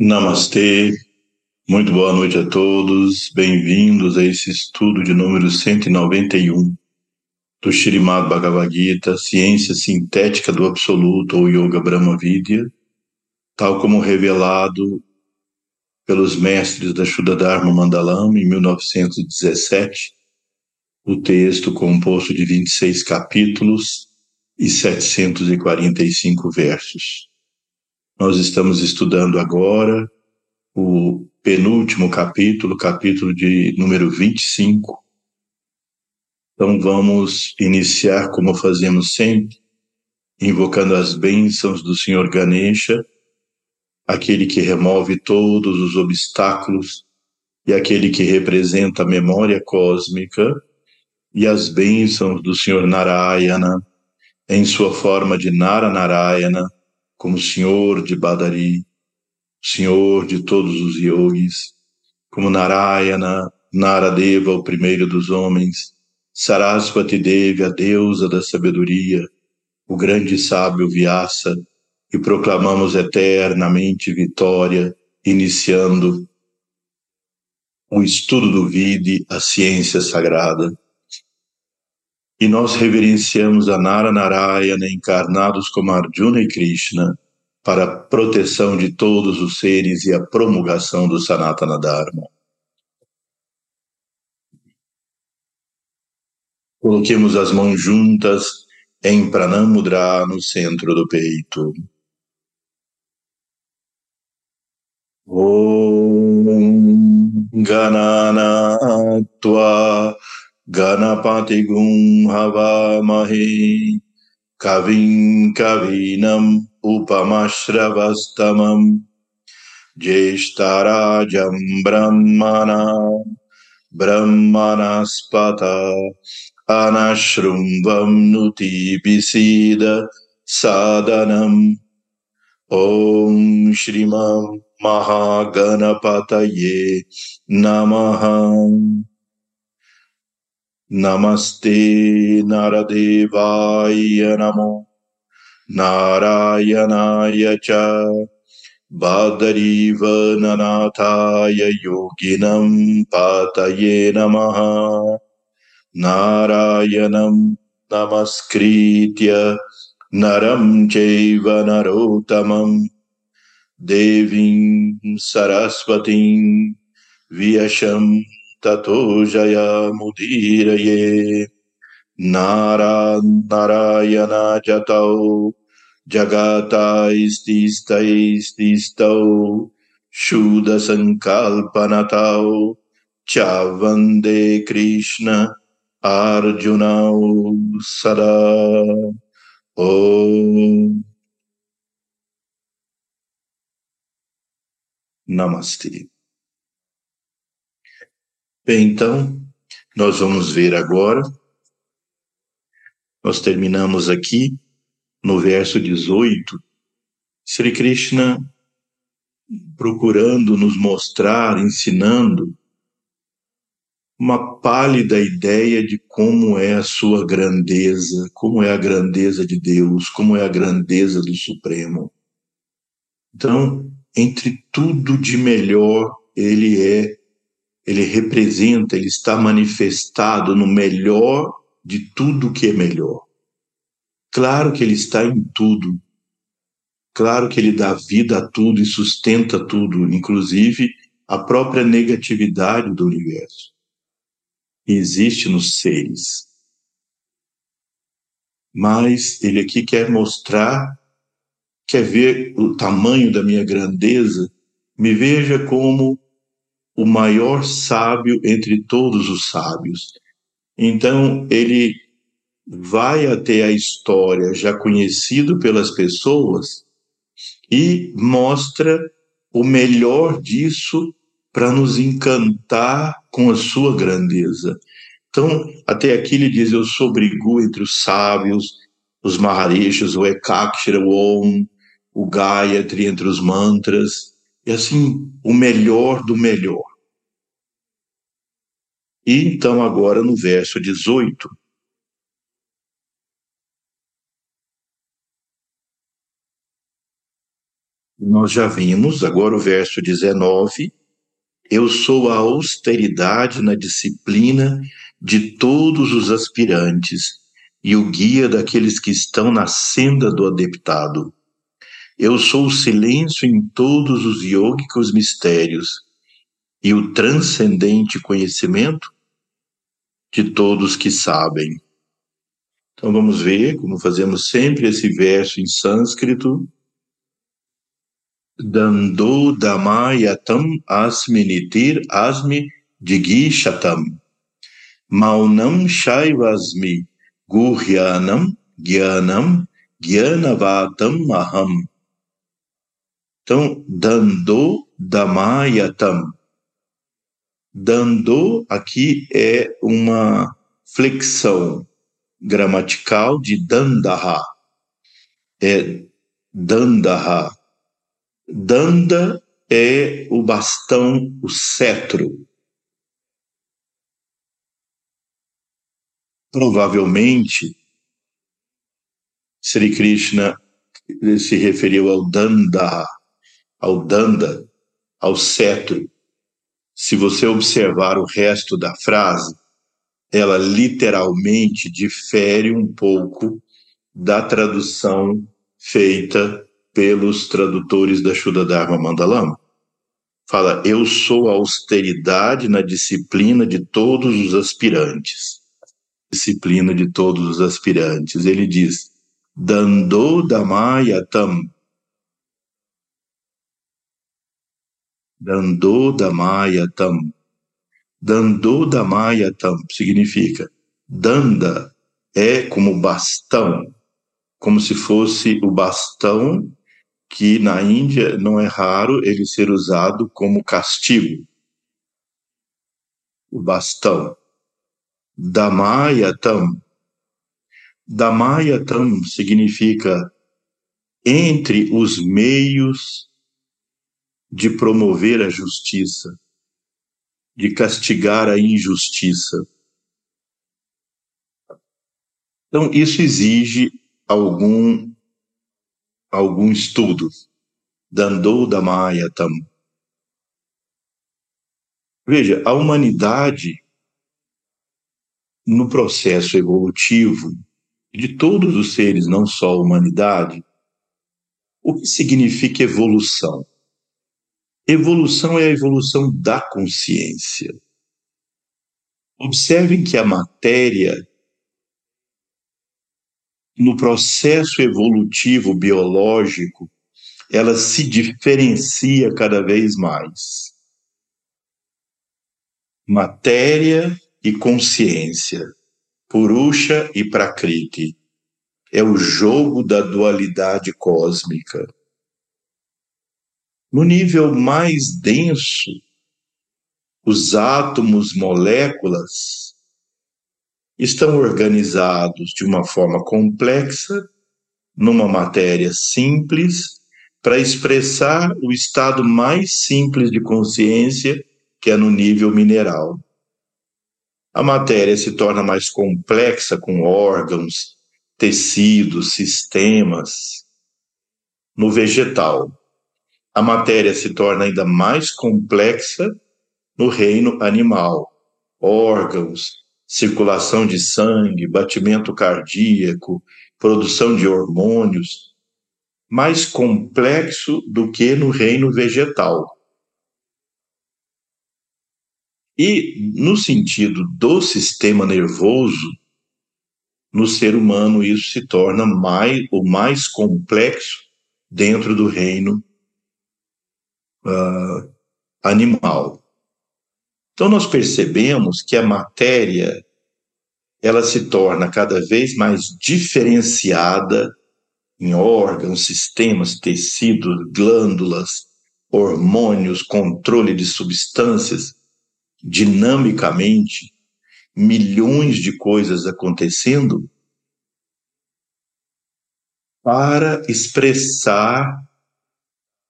Namastê, muito boa noite a todos, bem-vindos a esse estudo de número 191 do Srimad Bhagavad Gita, Ciência Sintética do Absoluto ou Yoga Brahma Vidya, tal como revelado pelos mestres da Shuddha Dharma Mandalama em 1917, o texto composto de 26 capítulos e 745 versos. Nós estamos estudando agora o penúltimo capítulo, capítulo de número 25. Então vamos iniciar como fazemos sempre, invocando as bênçãos do Senhor Ganesha, aquele que remove todos os obstáculos e aquele que representa a memória cósmica, e as bênçãos do Senhor Narayana, em sua forma de Nara Narayana, como Senhor de Badari, Senhor de todos os yogis, como Narayana, Naradeva, o primeiro dos homens, Sarasvati Devi, a deusa da sabedoria, o grande sábio Vyasa, e proclamamos eternamente vitória, iniciando o estudo do Vide, a ciência sagrada. E nós reverenciamos a Nara Narayana encarnados como Arjuna e Krishna para a proteção de todos os seres e a promulgação do Sanatana Dharma. Coloquemos as mãos juntas em Pranamudra no centro do peito. Om Ganana Tua गणपतिगुं हवामहे कविं कवीनम् उपमश्रवस्तमम् ज्येष्ठराजम् ब्रह्मणा ब्रह्मणस्पत अनशृम्भं नुतिभिसीद सादनम् ॐ श्रीमं महागणपतये नमः नमस्ते नरदेवाय नमो। नारायणाय च बादरीवननाथाय योगिनं पातये नमः। नारायणं नमस्कृत्य नरं चैव नरोत्तमम्। देवीं सरस्वतीं वियशम् ततो जयमुदीरये। नारायणाजतौ जगाताैस्तिस्तैस्तिस्तौ शूदसङ्कल्पनतौ च वंदे कृष्ण अर्जुनौ सदा। ओ नमस्ते। Bem, então, nós vamos ver agora. Nós terminamos aqui no verso 18, Sri Krishna procurando nos mostrar, ensinando uma pálida ideia de como é a sua grandeza, como é a grandeza de Deus, como é a grandeza do Supremo. Então, entre tudo de melhor, ele é ele representa, ele está manifestado no melhor de tudo que é melhor. Claro que ele está em tudo. Claro que ele dá vida a tudo e sustenta tudo, inclusive a própria negatividade do universo. existe nos seres. Mas ele aqui quer mostrar, quer ver o tamanho da minha grandeza, me veja como o maior sábio entre todos os sábios. Então, ele vai até a história já conhecido pelas pessoas e mostra o melhor disso para nos encantar com a sua grandeza. Então, até aqui ele diz: Eu sou brigu entre os sábios, os Maharishas, o Ekakshara, o Om, o Gayatri entre os mantras, e assim, o melhor do melhor. E então, agora no verso 18, Nós já vimos, agora o verso 19, eu sou a austeridade na disciplina de todos os aspirantes e o guia daqueles que estão na senda do adeptado. Eu sou o silêncio em todos os yogicos mistérios e o transcendente conhecimento de todos que sabem. Então vamos ver, como fazemos sempre, esse verso em sânscrito. Dando damayatam asminitir asmi digishatam. Maunam shaivasmi guhyanam gyanam gyanavatam aham. Então, dando damayatam. Dando aqui é uma flexão gramatical de dandaha. É dandaha. Danda é o bastão, o cetro. Provavelmente, Sri Krishna se referiu ao Danda, ao Danda, ao cetro. Se você observar o resto da frase, ela literalmente difere um pouco da tradução feita pelos tradutores da Shuddha Dharma Mandalama. Fala, eu sou a austeridade na disciplina de todos os aspirantes. Disciplina de todos os aspirantes. Ele diz, Dando Damayatam. Dando Damayatam. Dando Damayatam significa danda é como bastão, como se fosse o bastão que na Índia não é raro ele ser usado como castigo. O bastão. Damayatam. Damayatam significa entre os meios de promover a justiça de castigar a injustiça. Então, isso exige algum, algum estudo. Dandou Damayatam. Veja, a humanidade, no processo evolutivo de todos os seres, não só a humanidade, o que significa evolução? Evolução é a evolução da consciência. Observem que a matéria, no processo evolutivo biológico, ela se diferencia cada vez mais. Matéria e consciência, Purusha e Prakriti, é o jogo da dualidade cósmica. No nível mais denso, os átomos, moléculas, estão organizados de uma forma complexa, numa matéria simples, para expressar o estado mais simples de consciência, que é no nível mineral. A matéria se torna mais complexa com órgãos, tecidos, sistemas. No vegetal, a matéria se torna ainda mais complexa no reino animal. Órgãos, circulação de sangue, batimento cardíaco, produção de hormônios, mais complexo do que no reino vegetal. E no sentido do sistema nervoso, no ser humano isso se torna mais o mais complexo dentro do reino uh, animal. Então nós percebemos que a matéria ela se torna cada vez mais diferenciada em órgãos, sistemas, tecidos, glândulas, hormônios, controle de substâncias, dinamicamente, milhões de coisas acontecendo para expressar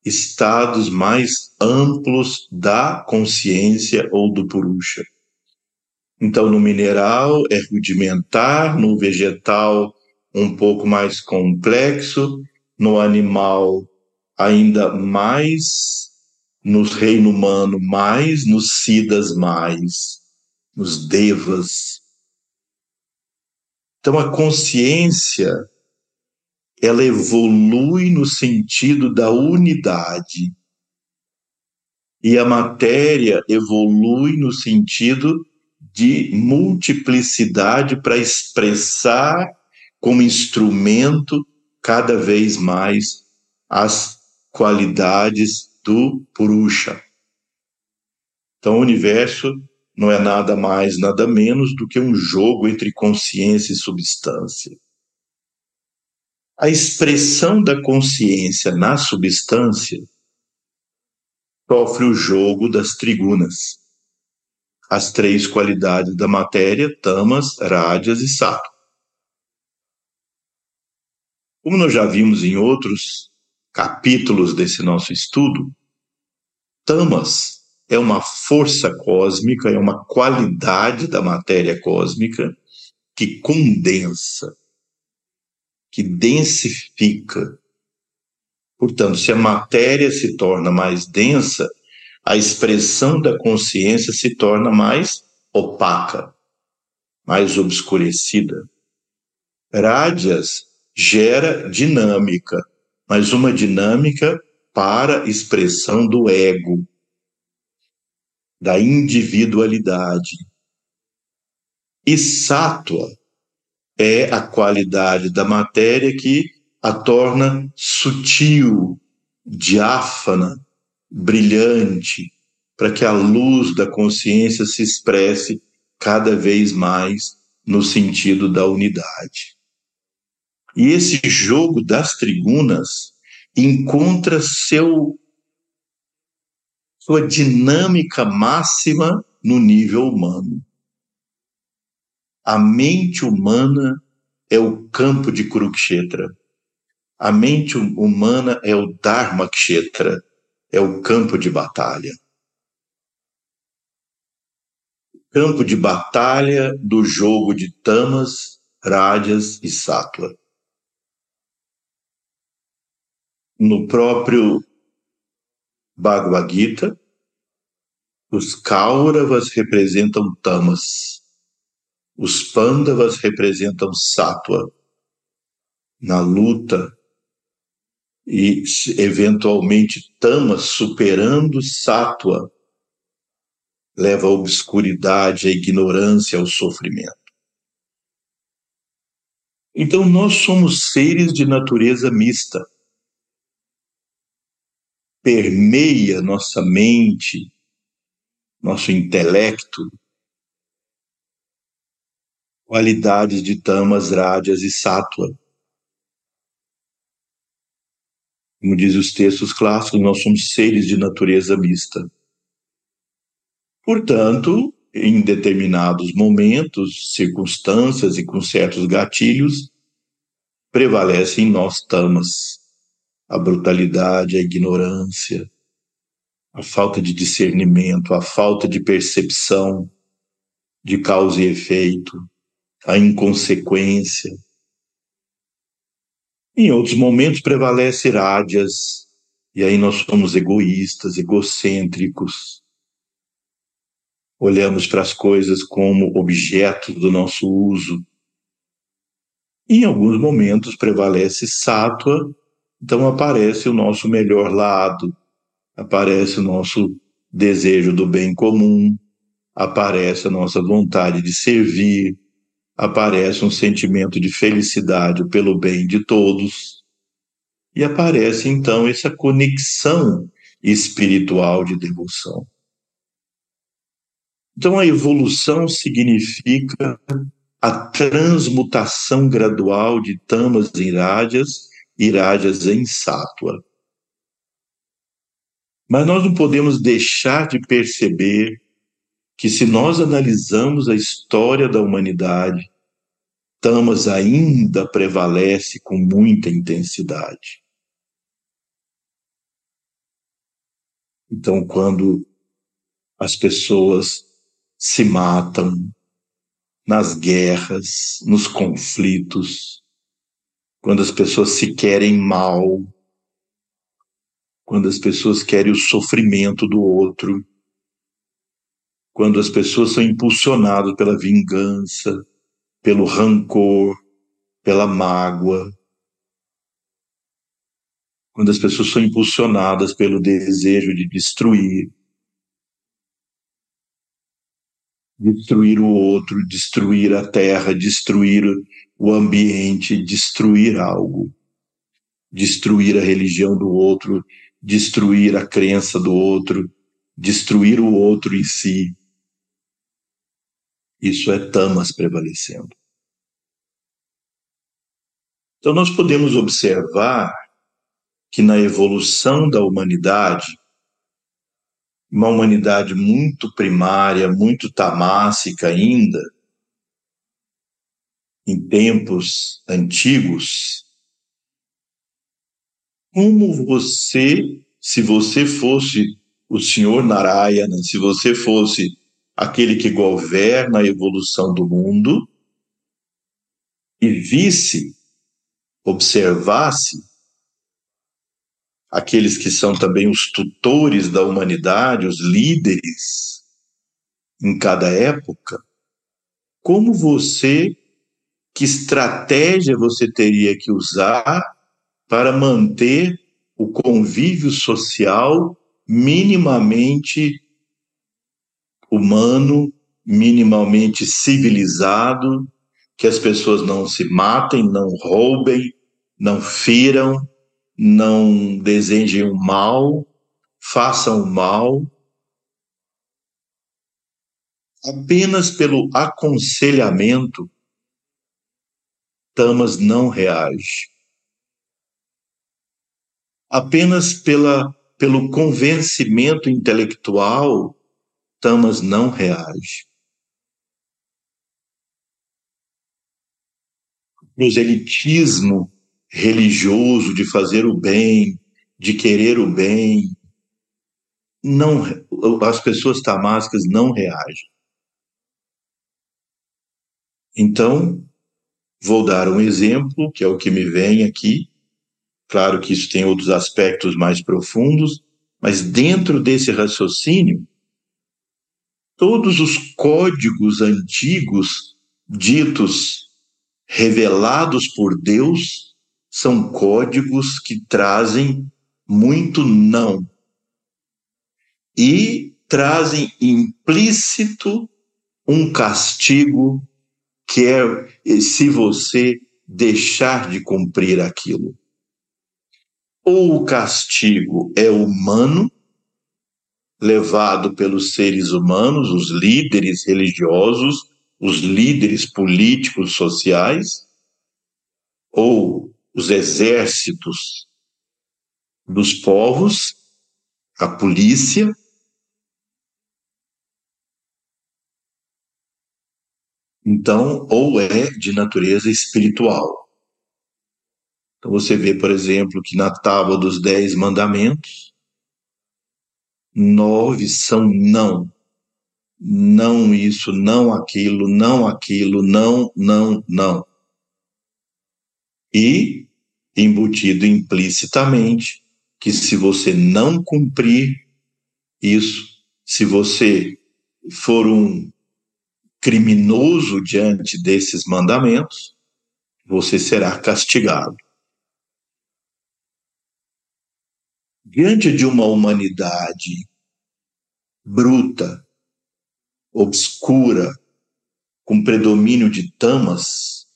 estados mais amplos da consciência ou do purusha. Então, no mineral é rudimentar, no vegetal um pouco mais complexo, no animal ainda mais no reino humano, mais nos siddhas, mais nos devas. Então a consciência ela evolui no sentido da unidade e a matéria evolui no sentido de multiplicidade para expressar como instrumento cada vez mais as qualidades do Purusha. Então, o universo não é nada mais, nada menos do que um jogo entre consciência e substância. A expressão da consciência na substância sofre o jogo das trigunas, as três qualidades da matéria, tamas, rádias e sattva. Como nós já vimos em outros capítulos desse nosso estudo, tamas é uma força cósmica, é uma qualidade da matéria cósmica que condensa, que densifica. Portanto, se a matéria se torna mais densa, a expressão da consciência se torna mais opaca, mais obscurecida. Rádias gera dinâmica, mas uma dinâmica para expressão do ego, da individualidade. E sátua é a qualidade da matéria que a torna sutil, diáfana, brilhante, para que a luz da consciência se expresse cada vez mais no sentido da unidade. E esse jogo das trigunas encontra seu sua dinâmica máxima no nível humano. A mente humana é o campo de Kurukshetra. A mente humana é o Dharma Kshetra, é o campo de batalha. Campo de batalha do jogo de tamas, rádias e sattva. no próprio Bhagavad Gita, os Kauravas representam Tamas, os Pandavas representam Sattva. Na luta, e eventualmente Tamas superando Sattva, leva a obscuridade, a ignorância, ao sofrimento. Então, nós somos seres de natureza mista permeia nossa mente, nosso intelecto, qualidades de tamas, rádias e sátua. Como diz os textos clássicos, nós somos seres de natureza mista. Portanto, em determinados momentos, circunstâncias e com certos gatilhos, prevalecem em nós tamas, a brutalidade, a ignorância, a falta de discernimento, a falta de percepção de causa e efeito, a inconsequência. Em outros momentos prevalece rádias, e aí nós somos egoístas, egocêntricos. Olhamos para as coisas como objetos do nosso uso. Em alguns momentos prevalece sátua, então aparece o nosso melhor lado, aparece o nosso desejo do bem comum, aparece a nossa vontade de servir, aparece um sentimento de felicidade pelo bem de todos, e aparece então essa conexão espiritual de devoção. Então a evolução significa a transmutação gradual de tamas e rádias Irajas em sátua. Mas nós não podemos deixar de perceber que se nós analisamos a história da humanidade, Tamas ainda prevalece com muita intensidade. Então, quando as pessoas se matam nas guerras, nos conflitos, quando as pessoas se querem mal, quando as pessoas querem o sofrimento do outro, quando as pessoas são impulsionadas pela vingança, pelo rancor, pela mágoa, quando as pessoas são impulsionadas pelo desejo de destruir, destruir o outro, destruir a terra, destruir o ambiente, destruir algo, destruir a religião do outro, destruir a crença do outro, destruir o outro em si. Isso é tamas prevalecendo. Então, nós podemos observar que na evolução da humanidade, uma humanidade muito primária, muito tamássica ainda, em tempos antigos, como você, se você fosse o senhor Narayana, se você fosse aquele que governa a evolução do mundo, e visse, observasse aqueles que são também os tutores da humanidade, os líderes em cada época, como você, que estratégia você teria que usar para manter o convívio social minimamente humano, minimamente civilizado, que as pessoas não se matem, não roubem, não firam, não desejem o mal, façam o mal. Apenas pelo aconselhamento, Tamas não reage. Apenas pela, pelo convencimento intelectual, Tamas não reage. Proselitismo religioso de fazer o bem, de querer o bem, não, as pessoas tamásicas não reagem. Então, vou dar um exemplo, que é o que me vem aqui. Claro que isso tem outros aspectos mais profundos, mas dentro desse raciocínio, todos os códigos antigos ditos revelados por Deus são códigos que trazem muito não e trazem implícito um castigo que é se você deixar de cumprir aquilo. Ou o castigo é humano, levado pelos seres humanos, os líderes religiosos, os líderes políticos sociais, ou os exércitos dos povos, a polícia, então, ou é de natureza espiritual. Então, você vê, por exemplo, que na tábua dos Dez Mandamentos, nove são não. Não isso, não aquilo, não aquilo, não, não, não. E embutido implicitamente que se você não cumprir isso, se você for um criminoso diante desses mandamentos, você será castigado. Diante de uma humanidade bruta, obscura, com predomínio de tamas,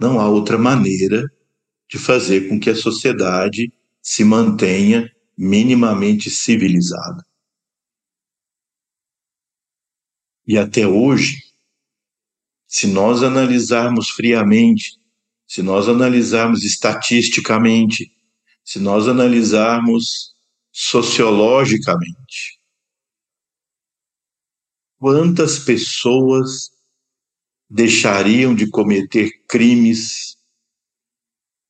não há outra maneira de fazer com que a sociedade se mantenha minimamente civilizada. E até hoje, se nós analisarmos friamente, se nós analisarmos estatisticamente, se nós analisarmos sociologicamente, quantas pessoas deixariam de cometer crimes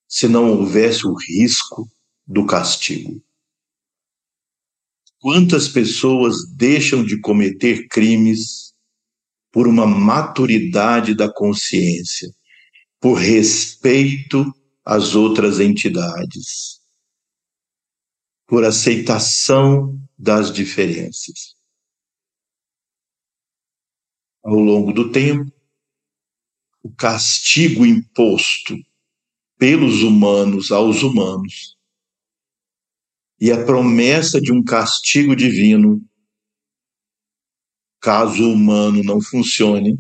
se não houvesse o risco do castigo. Quantas pessoas deixam de cometer crimes por uma maturidade da consciência, por respeito às outras entidades? por aceitação das diferenças. Ao longo do tempo, o castigo imposto pelos humanos aos humanos e a promessa de um castigo divino caso o humano não funcione,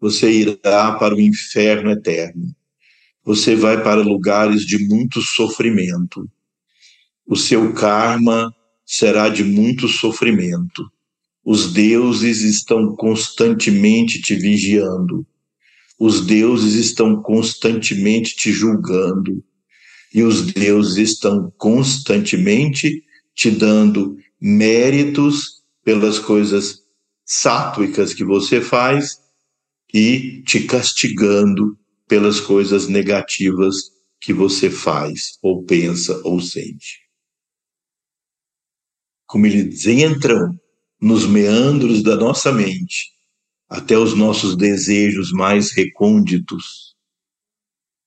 você irá para o inferno eterno. Você vai para lugares de muito sofrimento. O seu karma será de muito sofrimento. Os deuses estão constantemente te vigiando. Os deuses estão constantemente te julgando. E os deuses estão constantemente te dando méritos pelas coisas sátuicas que você faz e te castigando pelas coisas negativas que você faz, ou pensa, ou sente. Como eles entram nos meandros da nossa mente, até os nossos desejos mais recônditos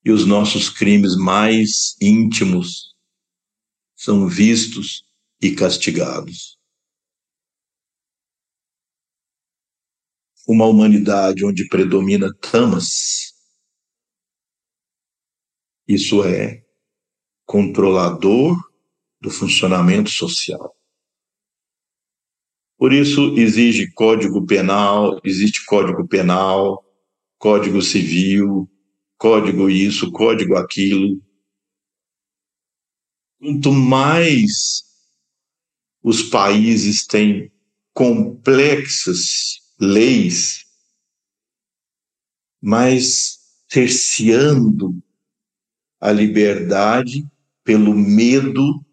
e os nossos crimes mais íntimos são vistos e castigados. Uma humanidade onde predomina tamas, isso é controlador do funcionamento social. Por isso, exige código penal, existe código penal, código civil, código isso, código aquilo. Quanto mais os países têm complexas leis, mais cerceando a liberdade pelo medo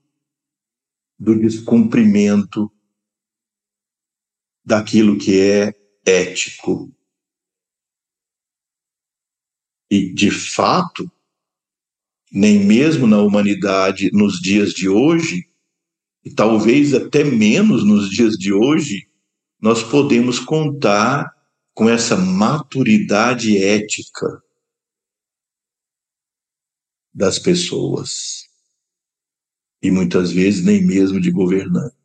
do descumprimento daquilo que é ético. E, de fato, nem mesmo na humanidade nos dias de hoje, e talvez até menos nos dias de hoje, nós podemos contar com essa maturidade ética das pessoas. E muitas vezes nem mesmo de governantes.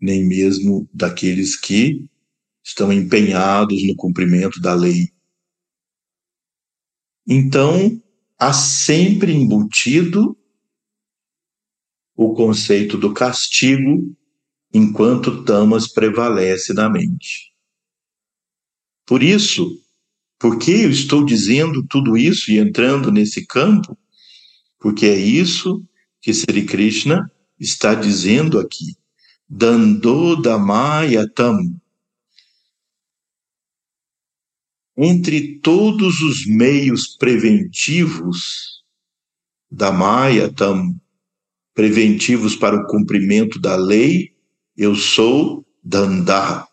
Nem mesmo daqueles que estão empenhados no cumprimento da lei. Então, há sempre embutido o conceito do castigo enquanto tamas prevalece na mente. Por isso, por que eu estou dizendo tudo isso e entrando nesse campo? Porque é isso que Sri Krishna está dizendo aqui. Dandodamayatam. Entre todos os meios preventivos da Mayatam, preventivos para o cumprimento da lei, eu sou Danda,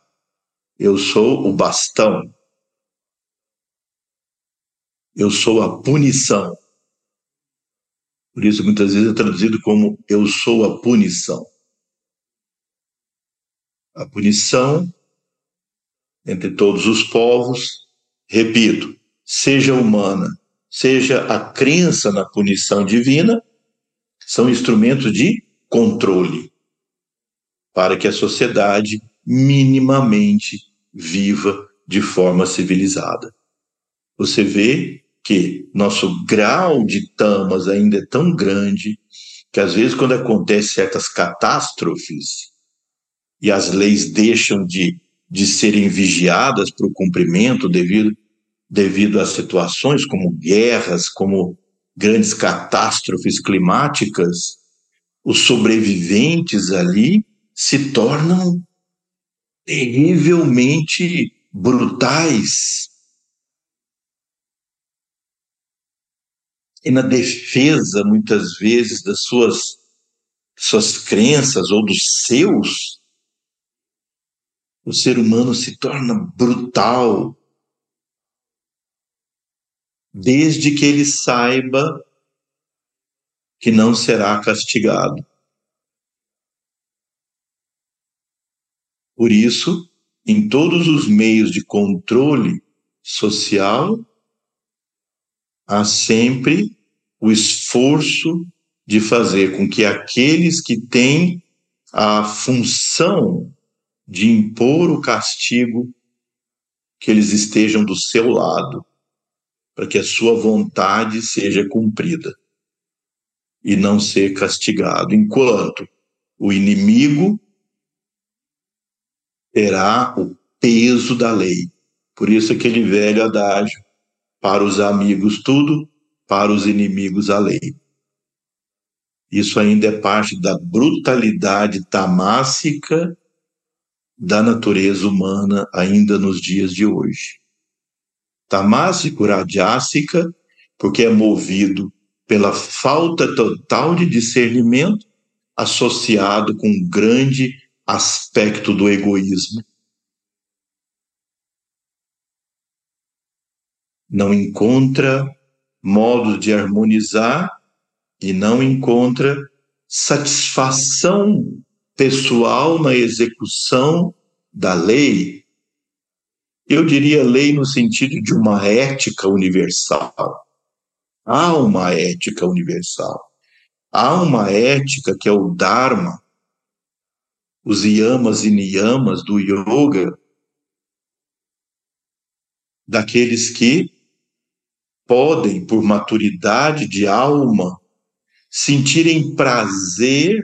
eu sou o bastão, eu sou a punição. Por isso, muitas vezes é traduzido como eu sou a punição a punição entre todos os povos, repito, seja humana, seja a crença na punição divina, são instrumentos de controle para que a sociedade minimamente viva de forma civilizada. Você vê que nosso grau de tamas ainda é tão grande que às vezes quando acontecem certas catástrofes, e as leis deixam de, de serem vigiadas para o cumprimento devido, devido a situações como guerras, como grandes catástrofes climáticas, os sobreviventes ali se tornam terrivelmente brutais. E na defesa, muitas vezes, das suas, suas crenças ou dos seus, o ser humano se torna brutal desde que ele saiba que não será castigado. Por isso, em todos os meios de controle social, há sempre o esforço de fazer com que aqueles que têm a função de impor o castigo, que eles estejam do seu lado, para que a sua vontade seja cumprida e não ser castigado, enquanto o inimigo terá o peso da lei. Por isso aquele velho adágio, para os amigos tudo, para os inimigos a lei. Isso ainda é parte da brutalidade tamássica da natureza humana ainda nos dias de hoje. Tamássico radiássica, porque é movido pela falta total de discernimento associado com um grande aspecto do egoísmo. Não encontra modos de harmonizar e não encontra satisfação pessoal na execução da lei. Eu diria lei no sentido de uma ética universal. Há uma ética universal. Há uma ética que é o Dharma, os yamas e niyamas do yoga, daqueles que podem, por maturidade de alma, sentirem prazer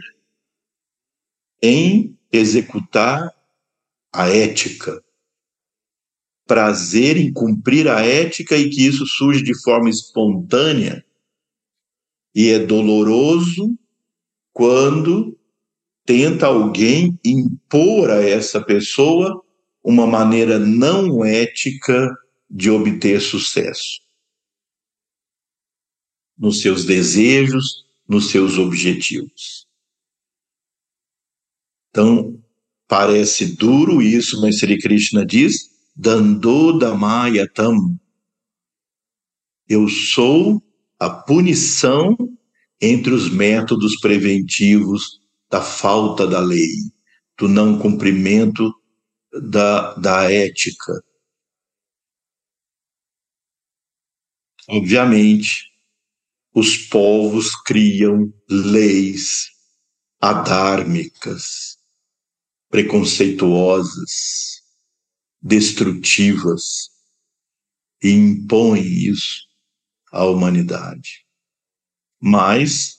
em executar a ética, prazer em cumprir a ética e que isso surge de forma espontânea e é doloroso quando tenta alguém impor a essa pessoa uma maneira não ética de obter sucesso nos seus desejos, nos seus objetivos. Então, parece duro isso, mas Sri Krishna diz: Dandodamayatam. Eu sou a punição entre os métodos preventivos da falta da lei, do não cumprimento da, da ética. Obviamente, os povos criam leis adármicas, preconceituosas, destrutivas e impõem isso à humanidade. Mas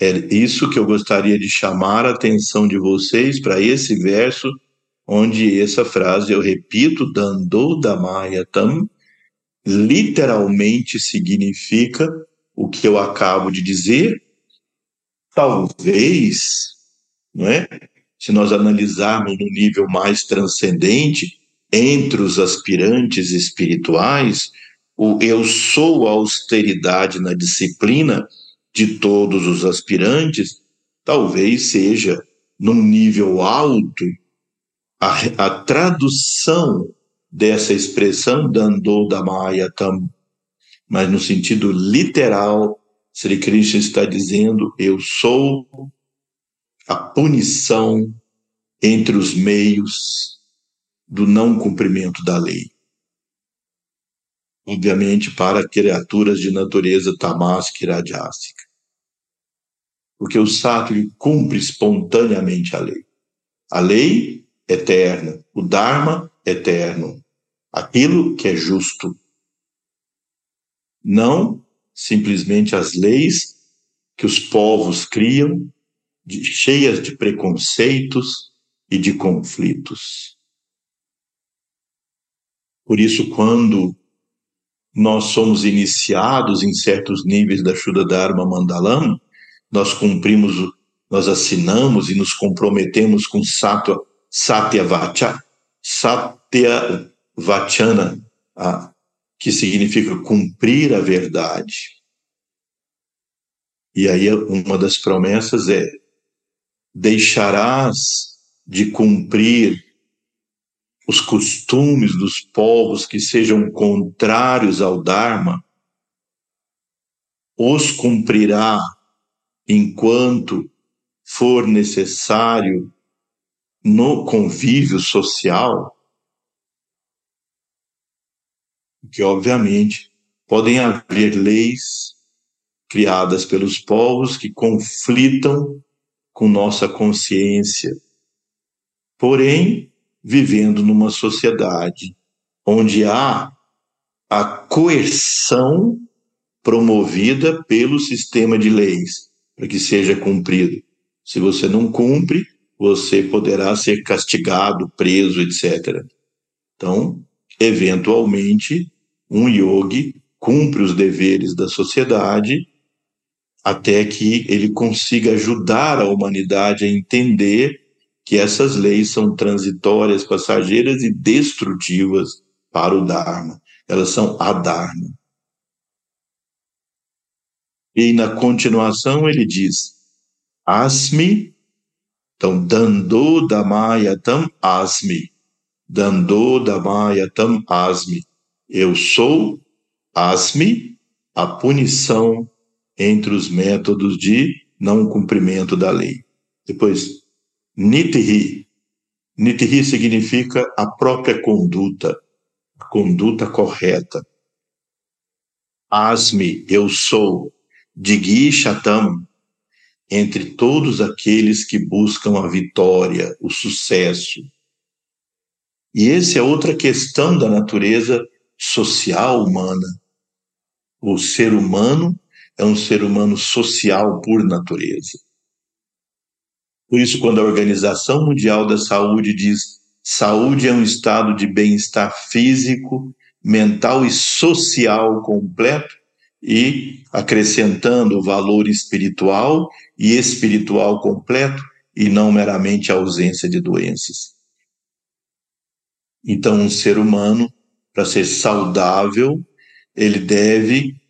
é isso que eu gostaria de chamar a atenção de vocês para esse verso, onde essa frase eu repito, dando damayatam, literalmente significa o que eu acabo de dizer, talvez, não é? Se nós analisarmos no nível mais transcendente, entre os aspirantes espirituais, o eu sou a austeridade na disciplina de todos os aspirantes, talvez seja, num nível alto, a, a tradução dessa expressão dando da Maya tam, mas no sentido literal, Sri Krishna está dizendo: eu sou a punição entre os meios do não cumprimento da lei obviamente para criaturas de natureza tamásica e radiásica. Porque o sátiro cumpre espontaneamente a lei. A lei eterna, o Dharma eterno, aquilo que é justo. Não simplesmente as leis que os povos criam, de, cheias de preconceitos e de conflitos. Por isso, quando nós somos iniciados em certos níveis da Shuddha Dharma Mandalam, nós cumprimos, nós assinamos e nos comprometemos com Satya, Satya Vacha, Satya Vachana, que significa cumprir a verdade. E aí uma das promessas é: deixarás de cumprir os costumes dos povos que sejam contrários ao Dharma, os cumprirá enquanto for necessário no convívio social, que obviamente podem haver leis criadas pelos povos que conflitam com nossa consciência. Porém, vivendo numa sociedade onde há a coerção promovida pelo sistema de leis para que seja cumprido. Se você não cumpre, você poderá ser castigado, preso, etc. Então, eventualmente, um yogi cumpre os deveres da sociedade até que ele consiga ajudar a humanidade a entender que essas leis são transitórias, passageiras e destrutivas para o Dharma. Elas são a Dharma. E na continuação ele diz: Asmi, então, dando damayatam asmi. Dando damayatam asmi. Eu sou asmi, a punição entre os métodos de não cumprimento da lei. Depois, nitihi. Nitihi significa a própria conduta, a conduta correta. Asmi, eu sou. Digi Shatam, entre todos aqueles que buscam a vitória, o sucesso. E essa é outra questão da natureza social humana. O ser humano é um ser humano social por natureza. Por isso, quando a Organização Mundial da Saúde diz saúde é um estado de bem-estar físico, mental e social completo, e acrescentando o valor espiritual e espiritual completo, e não meramente a ausência de doenças. Então, um ser humano, para ser saudável, ele deve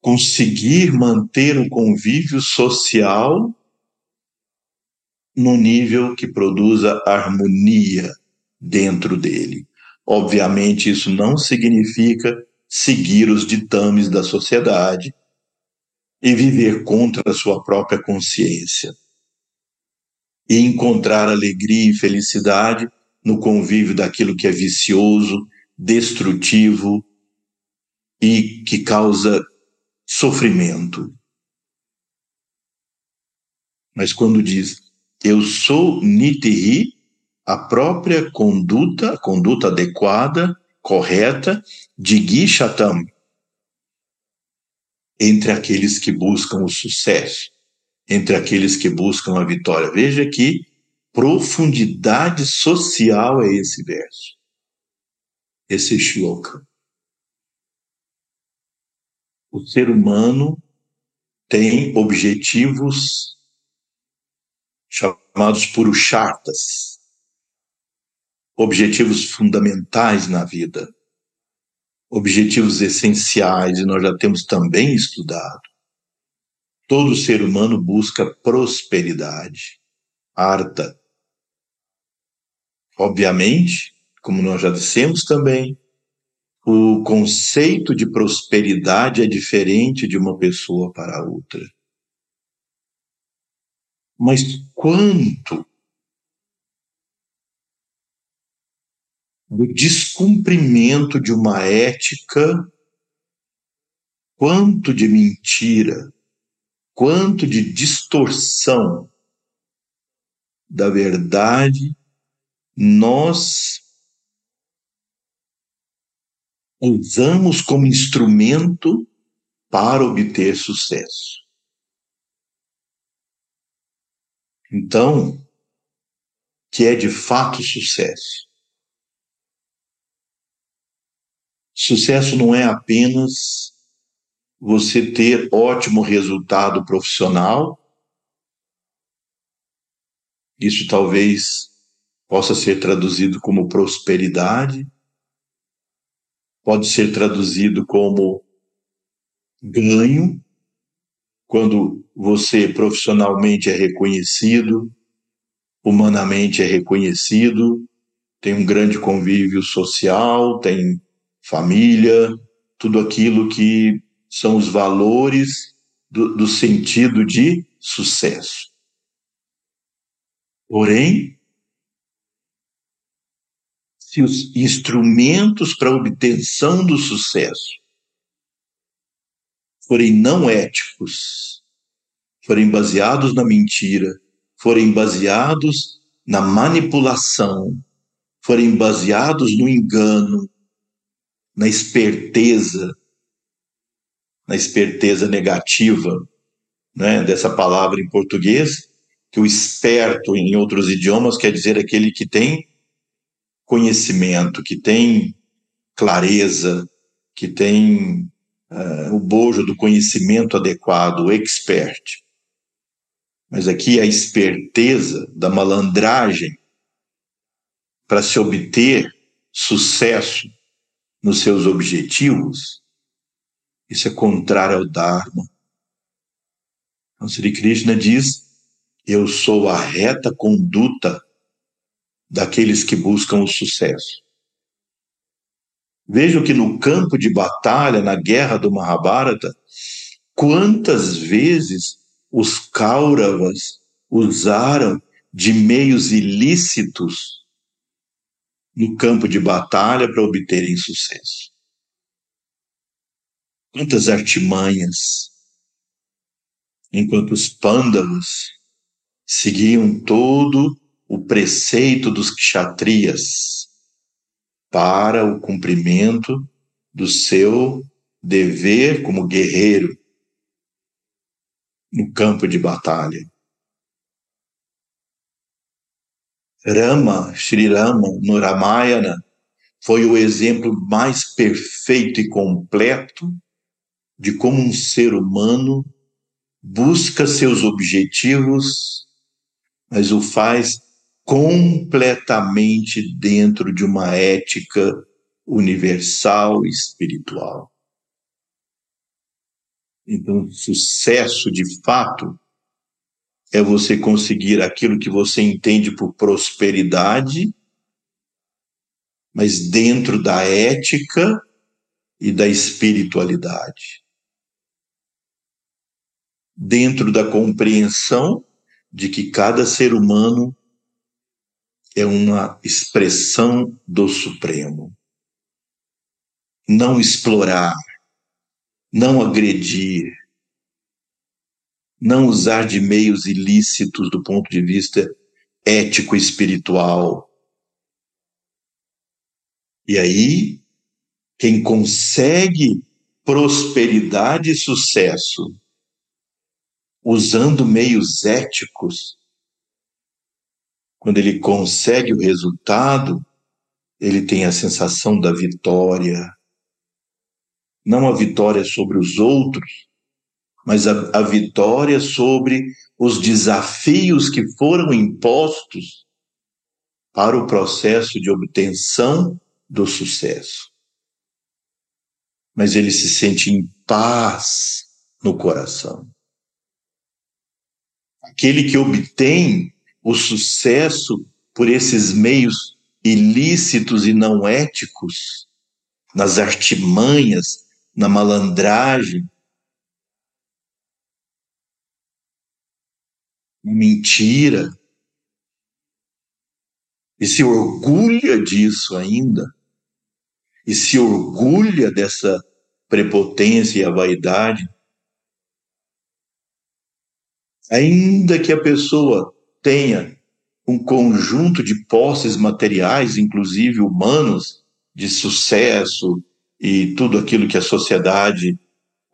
conseguir manter o convívio social no nível que produza harmonia dentro dele. Obviamente, isso não significa seguir os ditames da sociedade e viver contra a sua própria consciência. E encontrar alegria e felicidade no convívio daquilo que é vicioso, destrutivo e que causa sofrimento. Mas quando diz eu sou nitihi, a própria conduta, conduta adequada, correta, de Gishatam, entre aqueles que buscam o sucesso, entre aqueles que buscam a vitória. Veja que profundidade social é esse verso, esse shloka o ser humano tem objetivos chamados purushartas, objetivos fundamentais na vida, objetivos essenciais, e nós já temos também estudado. Todo ser humano busca prosperidade, arta. Obviamente, como nós já dissemos também, o conceito de prosperidade é diferente de uma pessoa para outra. Mas quanto do descumprimento de uma ética, quanto de mentira, quanto de distorção da verdade nós usamos como instrumento para obter sucesso. Então, que é de fato sucesso? Sucesso não é apenas você ter ótimo resultado profissional. Isso talvez possa ser traduzido como prosperidade pode ser traduzido como ganho, quando você profissionalmente é reconhecido, humanamente é reconhecido, tem um grande convívio social, tem família, tudo aquilo que são os valores do, do sentido de sucesso. Porém, se os instrumentos para obtenção do sucesso forem não éticos, forem baseados na mentira, forem baseados na manipulação, forem baseados no engano, na esperteza, na esperteza negativa, né, dessa palavra em português, que o esperto em outros idiomas quer dizer aquele que tem conhecimento, que tem clareza, que tem uh, o bojo do conhecimento adequado, o expert. Mas aqui a esperteza da malandragem para se obter sucesso nos seus objetivos, isso é contrário ao Dharma. Então, Sri Krishna diz: Eu sou a reta conduta daqueles que buscam o sucesso. Vejo que no campo de batalha, na guerra do Mahabharata, quantas vezes os Kauravas usaram de meios ilícitos no campo de batalha para obterem sucesso. Quantas artimanhas, enquanto os Pandavas seguiam todo o preceito dos kshatriyas para o cumprimento do seu dever como guerreiro no campo de batalha. Rama, Sri Rama, no Ramayana, foi o exemplo mais perfeito e completo de como um ser humano busca seus objetivos, mas o faz completamente dentro de uma ética universal e espiritual. Então, sucesso de fato é você conseguir aquilo que você entende por prosperidade, mas dentro da ética e da espiritualidade. Dentro da compreensão de que cada ser humano é uma expressão do Supremo. Não explorar, não agredir, não usar de meios ilícitos do ponto de vista ético e espiritual. E aí, quem consegue prosperidade e sucesso usando meios éticos, quando ele consegue o resultado, ele tem a sensação da vitória. Não a vitória sobre os outros, mas a, a vitória sobre os desafios que foram impostos para o processo de obtenção do sucesso. Mas ele se sente em paz no coração. Aquele que obtém o sucesso por esses meios ilícitos e não éticos, nas artimanhas, na malandragem, mentira, e se orgulha disso ainda, e se orgulha dessa prepotência e a vaidade, ainda que a pessoa tenha um conjunto de posses materiais, inclusive humanos, de sucesso e tudo aquilo que a sociedade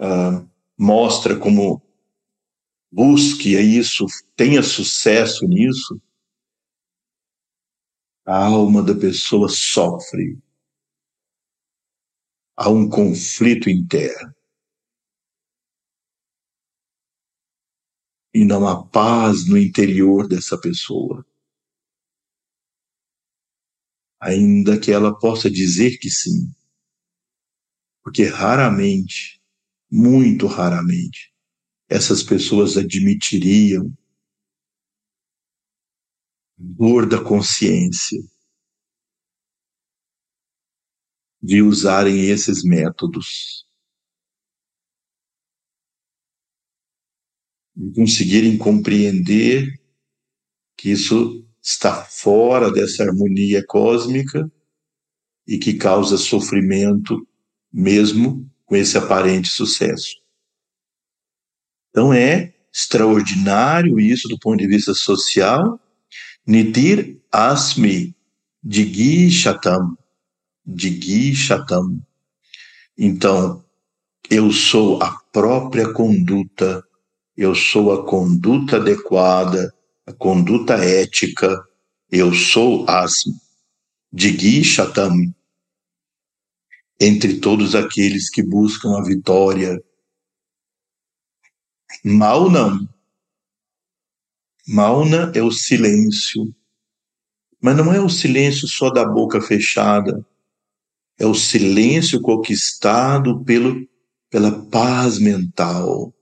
uh, mostra como busque isso, tenha sucesso nisso, a alma da pessoa sofre. Há um conflito interno. E não há paz no interior dessa pessoa. Ainda que ela possa dizer que sim, porque raramente, muito raramente, essas pessoas admitiriam dor da consciência de usarem esses métodos. Conseguirem compreender que isso está fora dessa harmonia cósmica e que causa sofrimento mesmo com esse aparente sucesso. Então é extraordinário isso do ponto de vista social. Nitir asmi digi shatam. Digi shatam. Então, eu sou a própria conduta, eu sou a conduta adequada, a conduta ética, eu sou asmi. Digi shatam. Entre todos aqueles que buscam a vitória Mauna. Mauna é o silêncio. Mas não é o silêncio só da boca fechada. É o silêncio conquistado pelo, pela paz mental,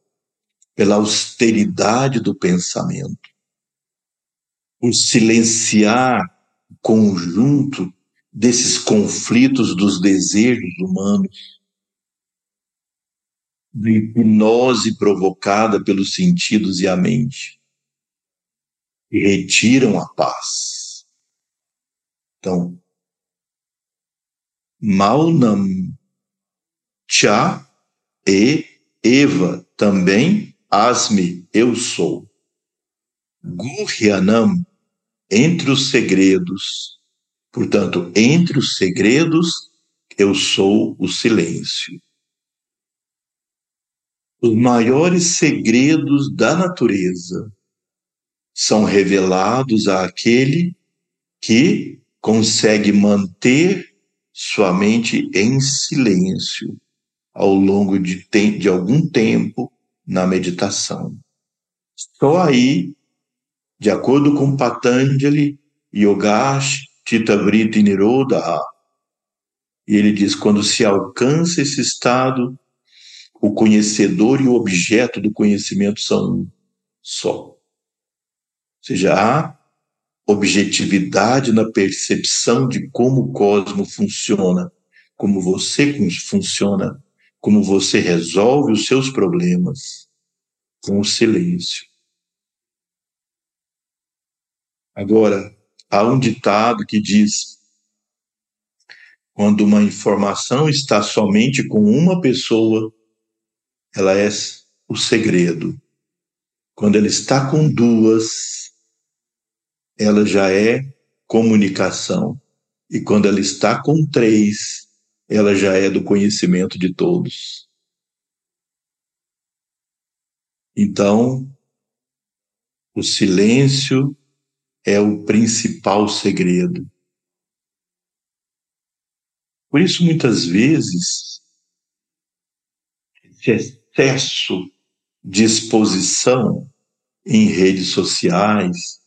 pela austeridade do pensamento. Por silenciar o conjunto desses conflitos dos desejos humanos da hipnose provocada pelos sentidos e a mente, e retiram a paz. Então, Maunam Cha e Eva também Asme, eu sou. Guryanam, entre os segredos. Portanto, entre os segredos, eu sou o silêncio os maiores segredos da natureza são revelados àquele que consegue manter sua mente em silêncio ao longo de, de algum tempo na meditação. Só aí, de acordo com Patanjali, Yogash, Titavrita e Nirodha, e ele diz, quando se alcança esse estado o conhecedor e o objeto do conhecimento são um só. Ou seja, há objetividade na percepção de como o cosmo funciona, como você funciona, como você resolve os seus problemas com o silêncio. Agora, há um ditado que diz: quando uma informação está somente com uma pessoa, ela é o segredo. Quando ela está com duas, ela já é comunicação. E quando ela está com três, ela já é do conhecimento de todos. Então, o silêncio é o principal segredo. Por isso, muitas vezes, excesso de exposição em redes sociais,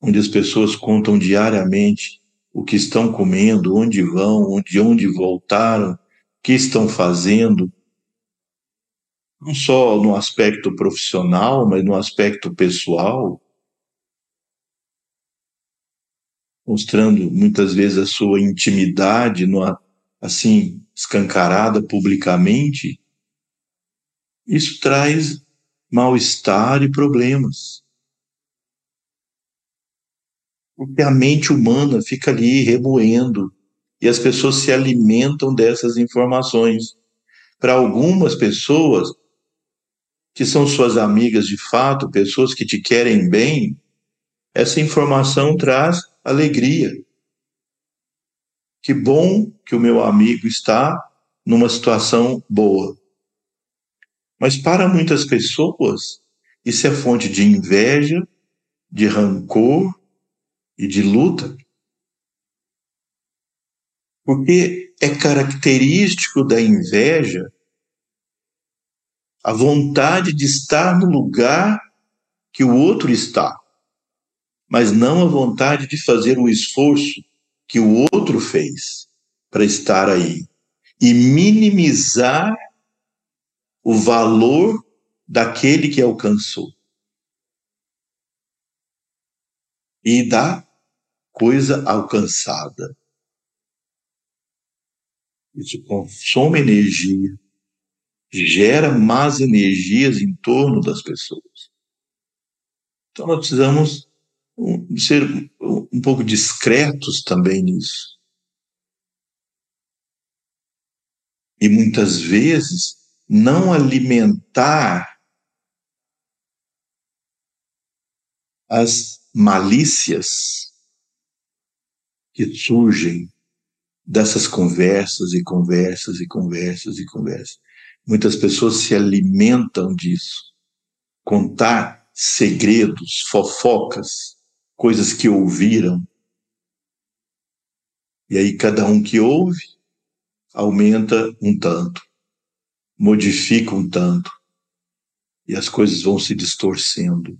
onde as pessoas contam diariamente o que estão comendo, onde vão, de onde voltaram, o que estão fazendo, não só no aspecto profissional, mas no aspecto pessoal, mostrando muitas vezes a sua intimidade, assim, escancarada publicamente, isso traz mal-estar e problemas. Porque a mente humana fica ali remoendo e as pessoas se alimentam dessas informações. Para algumas pessoas, que são suas amigas de fato, pessoas que te querem bem, essa informação traz alegria. Que bom que o meu amigo está numa situação boa. Mas para muitas pessoas, isso é fonte de inveja, de rancor e de luta. Porque é característico da inveja a vontade de estar no lugar que o outro está, mas não a vontade de fazer o esforço que o outro fez para estar aí e minimizar o valor daquele que alcançou e da coisa alcançada. Isso consome energia, gera más energias em torno das pessoas. Então nós precisamos ser um pouco discretos também nisso. E muitas vezes não alimentar as malícias que surgem dessas conversas e conversas e conversas e conversas. Muitas pessoas se alimentam disso. Contar segredos, fofocas, coisas que ouviram. E aí cada um que ouve aumenta um tanto, modifica um tanto, e as coisas vão se distorcendo.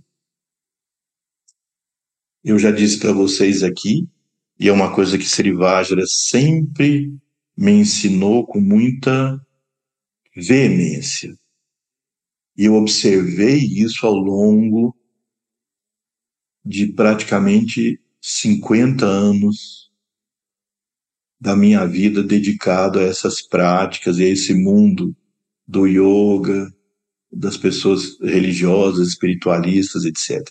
Eu já disse para vocês aqui, e é uma coisa que Srivajra sempre me ensinou com muita veemência. E eu observei isso ao longo de praticamente 50 anos da minha vida dedicado a essas práticas e a esse mundo do yoga, das pessoas religiosas, espiritualistas, etc.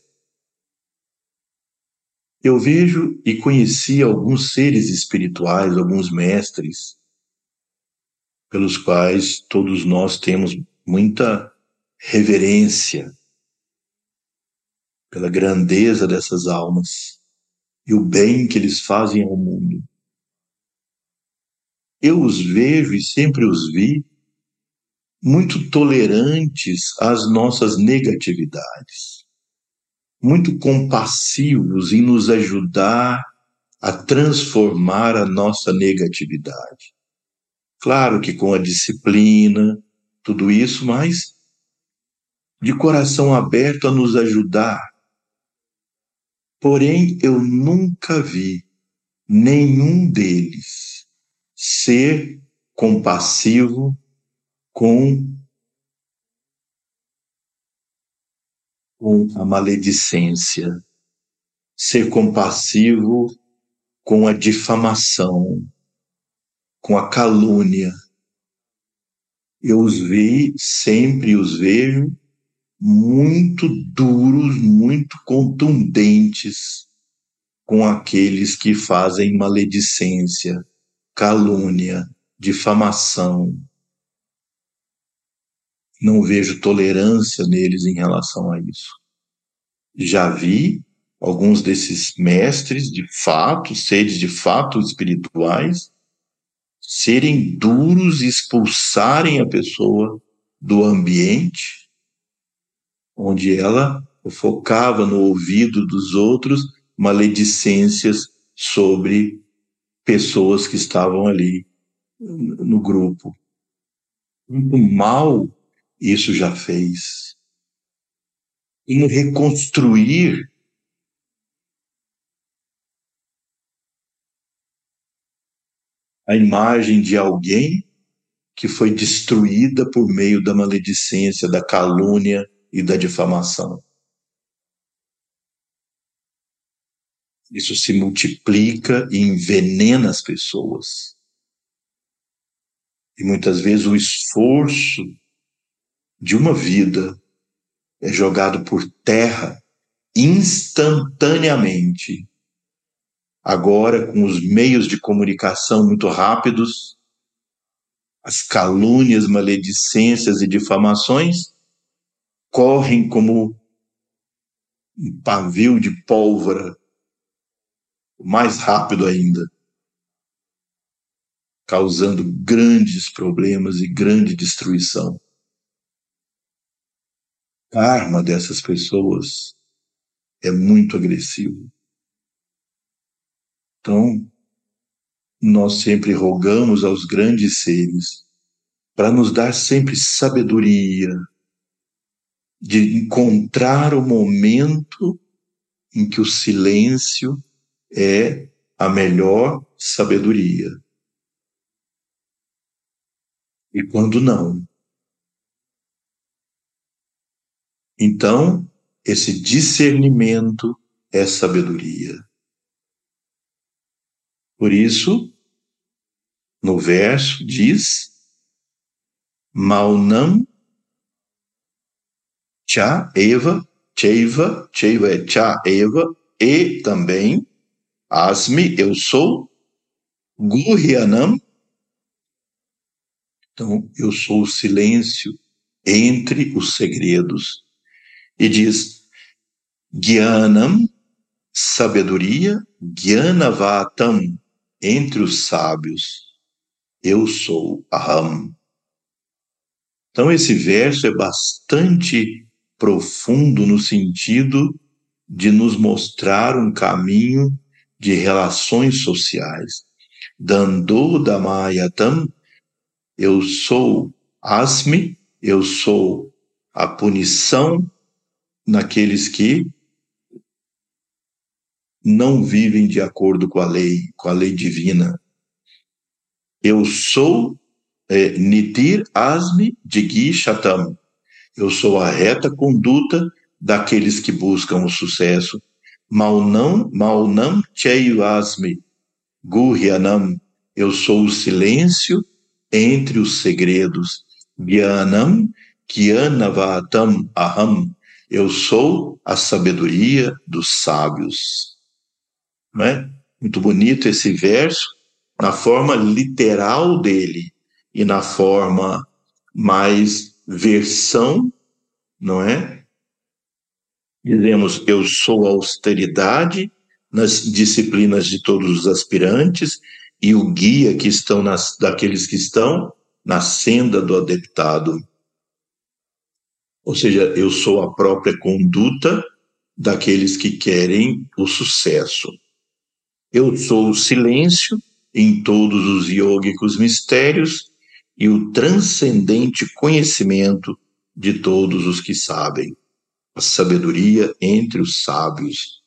Eu vejo e conheci alguns seres espirituais, alguns mestres, pelos quais todos nós temos muita reverência pela grandeza dessas almas e o bem que eles fazem ao mundo. Eu os vejo e sempre os vi muito tolerantes às nossas negatividades, muito compassivos em nos ajudar a transformar a nossa negatividade. Claro que com a disciplina, tudo isso, mas de coração aberto a nos ajudar Porém, eu nunca vi nenhum deles ser compassivo com, com a maledicência, ser compassivo com a difamação, com a calúnia. Eu os vi, sempre os vejo muito duros, muito contundentes com aqueles que fazem maledicência, calúnia, difamação. Não vejo tolerância neles em relação a isso. Já vi alguns desses mestres de fato, seres de fato espirituais, serem duros e expulsarem a pessoa do ambiente onde ela focava no ouvido dos outros maledicências sobre pessoas que estavam ali no grupo. Muito mal isso já fez. Em reconstruir a imagem de alguém que foi destruída por meio da maledicência, da calúnia, e da difamação. Isso se multiplica e envenena as pessoas. E muitas vezes o esforço de uma vida é jogado por terra instantaneamente. Agora, com os meios de comunicação muito rápidos, as calúnias, maledicências e difamações, correm como um pavio de pólvora, mais rápido ainda, causando grandes problemas e grande destruição. Karma dessas pessoas é muito agressivo. Então, nós sempre rogamos aos grandes seres para nos dar sempre sabedoria, de encontrar o momento em que o silêncio é a melhor sabedoria. E quando não. Então, esse discernimento é sabedoria. Por isso, no verso diz: Maunam cha, eva, cheiva, cheiva é cha, eva, e também, asmi, eu sou, guhyanam, então eu sou o silêncio entre os segredos. E diz, Gyanam, sabedoria, Gyanavatam, entre os sábios. Eu sou Aham. Então, esse verso é bastante profundo no sentido de nos mostrar um caminho de relações sociais. Dando Damayatam, eu sou Asmi, eu sou a punição naqueles que não vivem de acordo com a lei, com a lei divina. Eu sou é, Nitir Asmi Digi Shatam. Eu sou a reta conduta daqueles que buscam o sucesso. Maunam, Maunam Cheyasmi Guryanam. Eu sou o silêncio entre os segredos. Gyanam Kyanavatam Aham. Eu sou a sabedoria dos sábios. Não é? Muito bonito esse verso, na forma literal dele e na forma mais versão, não é? Dizemos, eu sou a austeridade nas disciplinas de todos os aspirantes e o guia que estão nas, daqueles que estão na senda do adeptado. Ou seja, eu sou a própria conduta daqueles que querem o sucesso. Eu sou o silêncio em todos os iógicos mistérios e o transcendente conhecimento de todos os que sabem, a sabedoria entre os sábios.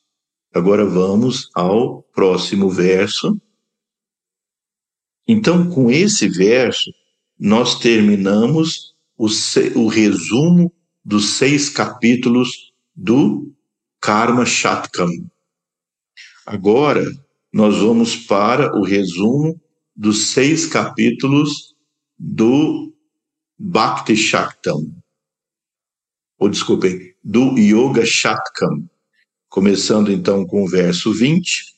Agora vamos ao próximo verso. Então, com esse verso, nós terminamos o, o resumo dos seis capítulos do Karma Shatkam. Agora, nós vamos para o resumo dos seis capítulos do Bhakti Shaktam, ou desculpem, do Yoga Shatkam, começando então com o verso 20,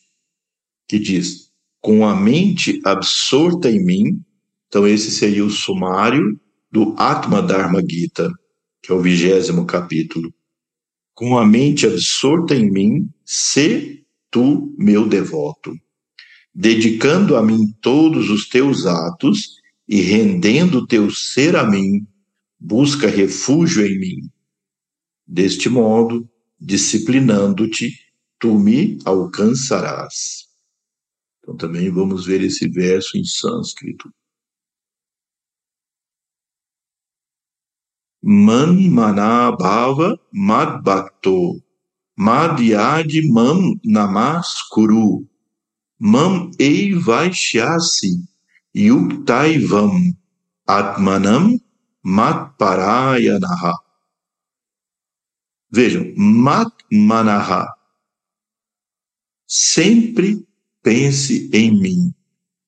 que diz: Com a mente absorta em mim, então esse seria o sumário do Atma Dharma Gita, que é o vigésimo capítulo. Com a mente absorta em mim, se tu meu devoto, dedicando a mim todos os teus atos e rendendo teu ser a mim, busca refúgio em mim. Deste modo, disciplinando-te, tu me alcançarás. Então também vamos ver esse verso em sânscrito. Man manabhava madbhakto madhyadi mam namaskuru mam eivaishyasi yuktaivam atmanam matparayanaha. Vejam, matmanaha. Sempre pense em mim.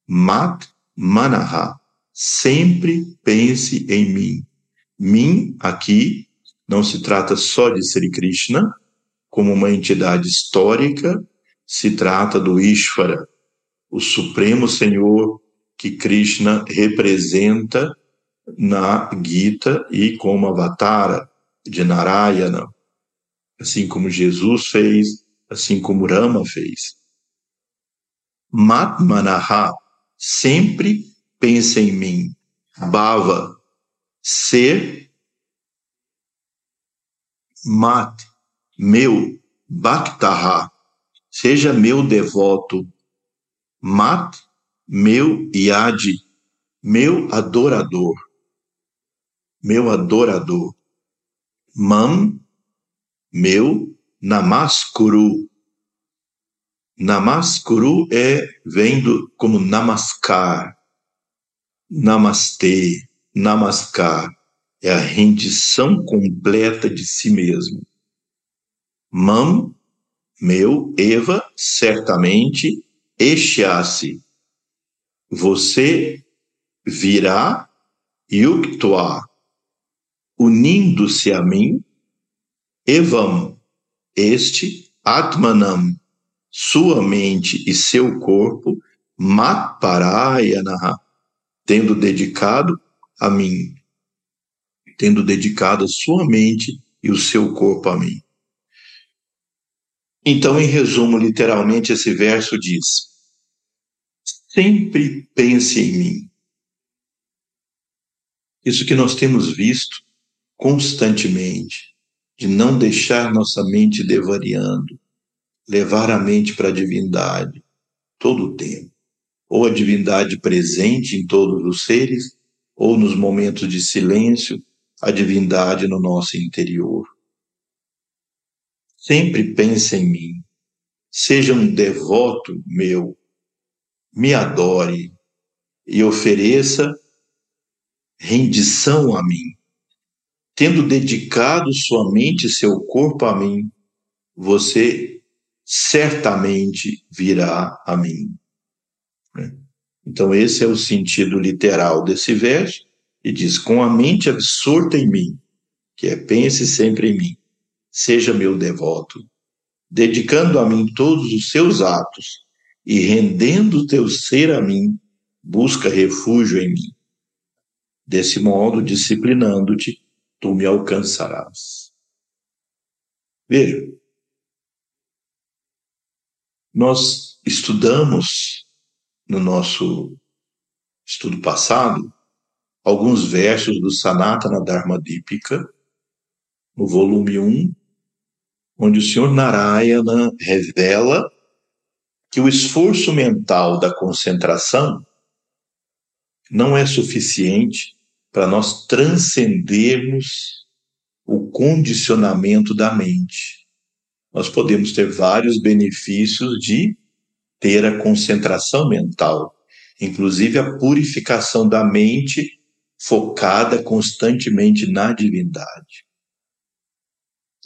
Matmanaha. Sempre pense em mim. Mim, aqui, não se trata só de Sri Krishna, como uma entidade histórica, se trata do Ishvara, o Supremo Senhor que Krishna representa na Gita e como avatara de Narayana, assim como Jesus fez, assim como Rama fez. Matmanaha, sempre pensa em mim. Bhava, ser. Mat, meu. Bhaktaha, seja meu devoto. Mat, meu Yadi, meu adorador, meu adorador. Mam, meu Namaskuru. Namaskuru é, vem do, como Namaskar, Namastê, Namaskar. É a rendição completa de si mesmo. Mam, meu, Eva, certamente, Eshyasi, você virá yuktua, unindo-se a mim, evam, este atmanam, sua mente e seu corpo, matparayanaha, tendo dedicado a mim, tendo dedicado a sua mente e o seu corpo a mim. Então, em resumo, literalmente, esse verso diz: sempre pense em mim. Isso que nós temos visto constantemente, de não deixar nossa mente devariando, levar a mente para a divindade todo o tempo, ou a divindade presente em todos os seres, ou nos momentos de silêncio, a divindade no nosso interior. Sempre pense em mim, seja um devoto meu, me adore e ofereça rendição a mim. Tendo dedicado sua mente e seu corpo a mim, você certamente virá a mim. Então, esse é o sentido literal desse verso, e diz: com a mente absorta em mim, que é pense sempre em mim, seja meu devoto, dedicando a mim todos os seus atos e rendendo teu ser a mim, busca refúgio em mim. Desse modo, disciplinando-te, tu me alcançarás. Veja, nós estudamos no nosso estudo passado alguns versos do Sanatana Dharma Dipika, no volume 1, onde o Senhor Narayana revela que o esforço mental da concentração não é suficiente para nós transcendermos o condicionamento da mente. Nós podemos ter vários benefícios de ter a concentração mental, inclusive a purificação da mente focada constantemente na divindade.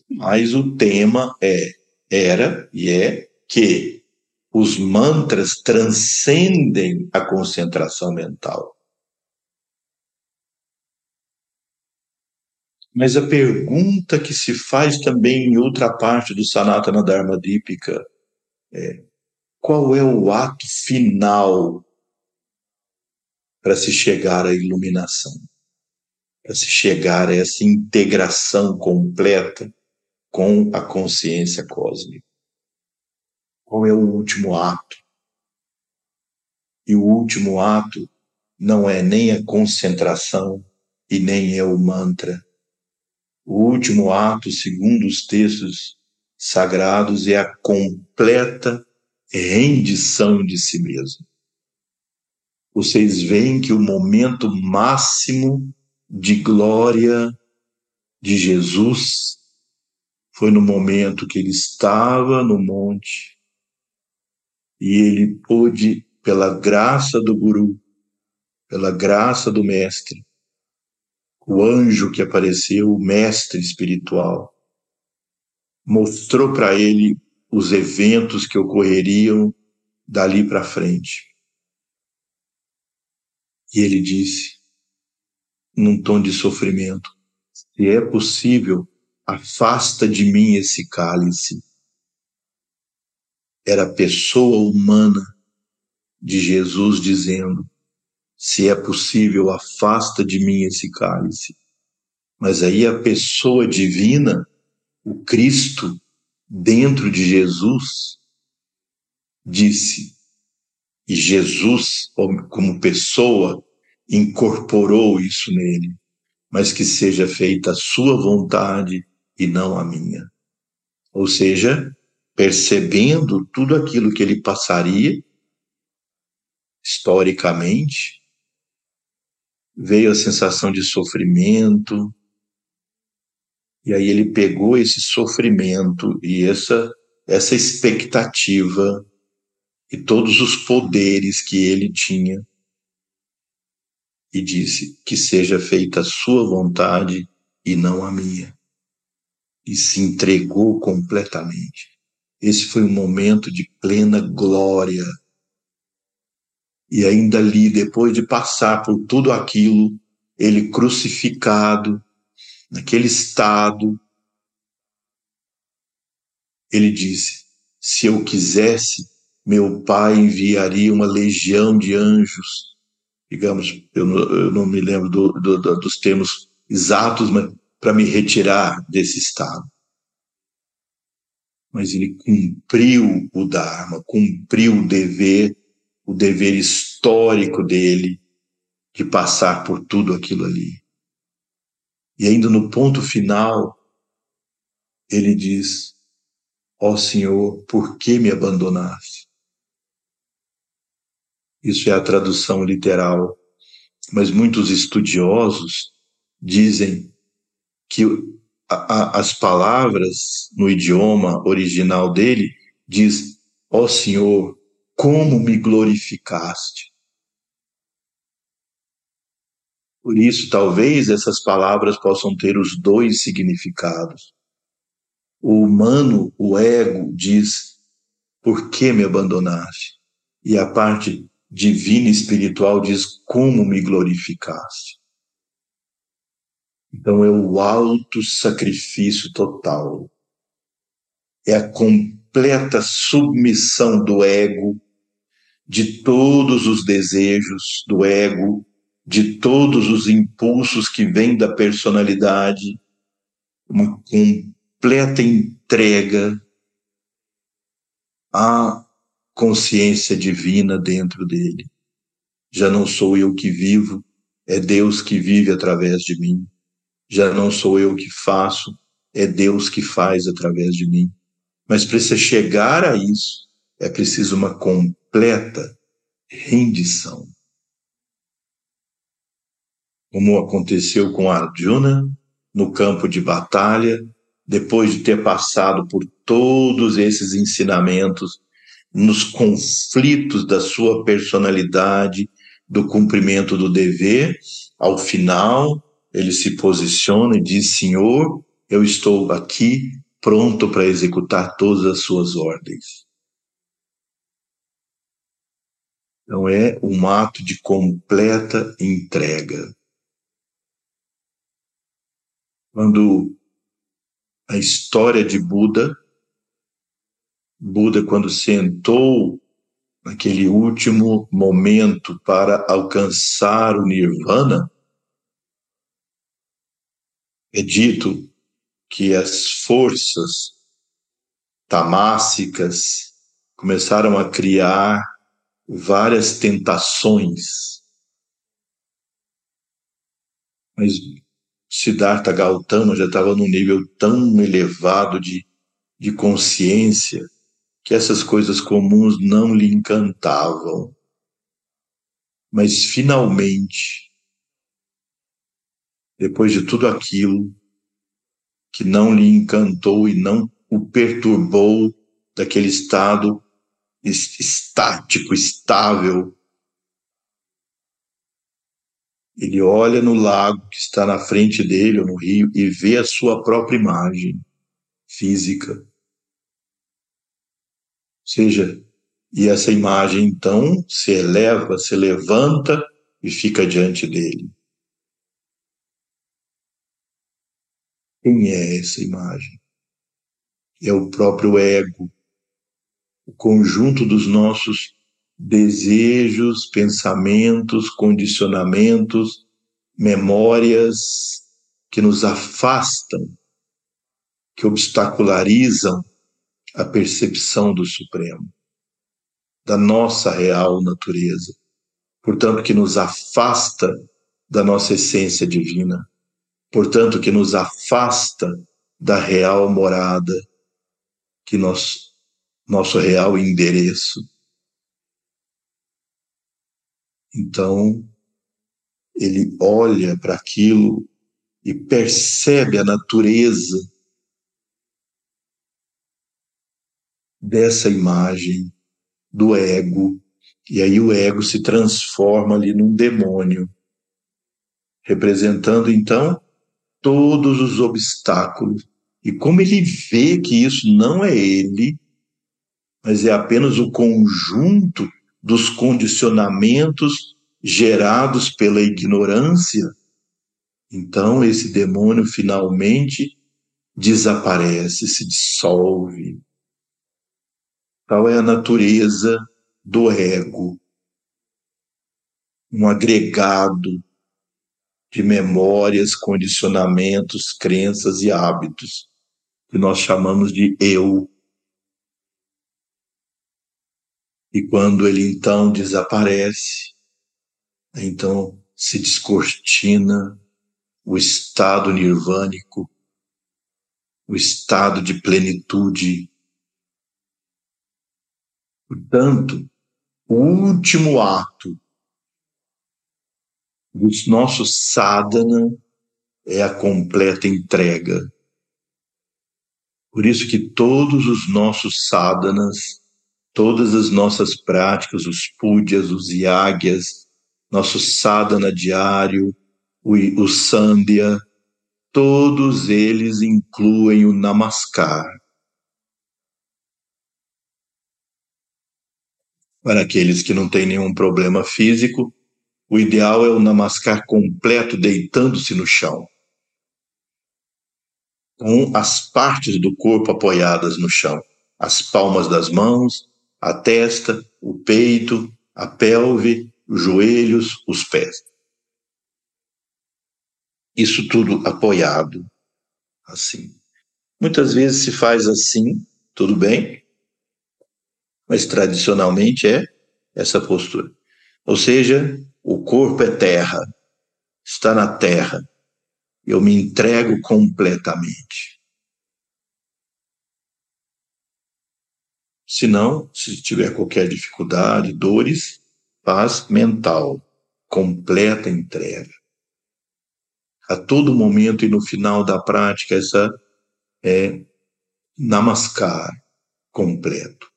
Mas o tema é era e é que os mantras transcendem a concentração mental. Mas a pergunta que se faz também em outra parte do Sanatana Dharma Dipika é: qual é o ato final para se chegar à iluminação? Para se chegar a essa integração completa com a consciência cósmica? Qual é o último ato? E o último ato não é nem a concentração e nem é o mantra o último ato, segundo os textos sagrados, é a completa rendição de si mesmo. Vocês veem que o momento máximo de glória de Jesus foi no momento que ele estava no monte e ele pôde, pela graça do Guru, pela graça do Mestre, o anjo que apareceu, o mestre espiritual, mostrou para ele os eventos que ocorreriam dali para frente. E ele disse, num tom de sofrimento: Se é possível, afasta de mim esse cálice. Era a pessoa humana de Jesus dizendo: se é possível, afasta de mim esse cálice. Mas aí a pessoa divina, o Cristo, dentro de Jesus, disse, e Jesus, como pessoa, incorporou isso nele, mas que seja feita a sua vontade e não a minha. Ou seja, percebendo tudo aquilo que ele passaria, historicamente, veio a sensação de sofrimento, e aí ele pegou esse sofrimento e essa, essa expectativa e todos os poderes que ele tinha e disse que seja feita a sua vontade e não a minha. E se entregou completamente. Esse foi um momento de plena glória e ainda ali, depois de passar por tudo aquilo, ele crucificado, naquele estado, ele disse: Se eu quisesse, meu pai enviaria uma legião de anjos. Digamos, eu não, eu não me lembro do, do, do, dos termos exatos, mas para me retirar desse estado. mas ele cumpriu o Dharma, cumpriu o dever, o dever histórico dele de passar por tudo aquilo ali. E ainda no ponto final, ele diz: Ó oh Senhor, por que me abandonaste? Isso é a tradução literal, mas muitos estudiosos dizem que a, as palavras no idioma original dele diz: Ó oh Senhor, como me glorificaste. Por isso, talvez essas palavras possam ter os dois significados. O humano, o ego, diz: Por que me abandonaste? E a parte divina e espiritual diz: Como me glorificaste? Então é o alto sacrifício total. É a completa submissão do ego, de todos os desejos do ego, de todos os impulsos que vêm da personalidade, uma completa entrega à consciência divina dentro dele. Já não sou eu que vivo, é Deus que vive através de mim. Já não sou eu que faço, é Deus que faz através de mim. Mas para você chegar a isso, é preciso uma completa rendição como aconteceu com Arjuna no campo de batalha, depois de ter passado por todos esses ensinamentos, nos conflitos da sua personalidade, do cumprimento do dever, ao final ele se posiciona e diz: Senhor, eu estou aqui pronto para executar todas as suas ordens. Então é um ato de completa entrega quando a história de Buda, Buda, quando sentou naquele último momento para alcançar o Nirvana, é dito que as forças tamássicas começaram a criar várias tentações. Mas Siddhartha Gautama já estava num nível tão elevado de, de consciência que essas coisas comuns não lhe encantavam. Mas finalmente, depois de tudo aquilo que não lhe encantou e não o perturbou daquele estado estático, estável ele olha no lago que está na frente dele, ou no rio, e vê a sua própria imagem física. Ou seja, e essa imagem então se eleva, se levanta e fica diante dele. Quem é essa imagem? É o próprio ego, o conjunto dos nossos desejos, pensamentos, condicionamentos, memórias que nos afastam, que obstacularizam a percepção do Supremo, da nossa real natureza, portanto, que nos afasta da nossa essência divina, portanto, que nos afasta da real morada, que nós, nosso real endereço. Então, ele olha para aquilo e percebe a natureza dessa imagem do ego, e aí o ego se transforma ali num demônio, representando então todos os obstáculos. E como ele vê que isso não é ele, mas é apenas o conjunto dos condicionamentos gerados pela ignorância, então esse demônio finalmente desaparece, se dissolve. Tal é a natureza do ego, um agregado de memórias, condicionamentos, crenças e hábitos, que nós chamamos de eu, E quando ele então desaparece, então se descortina o estado nirvânico, o estado de plenitude. Portanto, o último ato dos nossos sadhana é a completa entrega. Por isso que todos os nossos sadhanas, todas as nossas práticas, os pujas, os yagyas, nosso sadhana diário, o, o sandhya, todos eles incluem o namaskar. Para aqueles que não têm nenhum problema físico, o ideal é o namaskar completo deitando-se no chão, com as partes do corpo apoiadas no chão, as palmas das mãos, a testa, o peito, a pelve, os joelhos, os pés. Isso tudo apoiado, assim. Muitas vezes se faz assim, tudo bem, mas tradicionalmente é essa postura. Ou seja, o corpo é terra, está na terra. Eu me entrego completamente. Se não, se tiver qualquer dificuldade, dores, paz mental, completa entrega. A todo momento e no final da prática, essa é namaskar completo.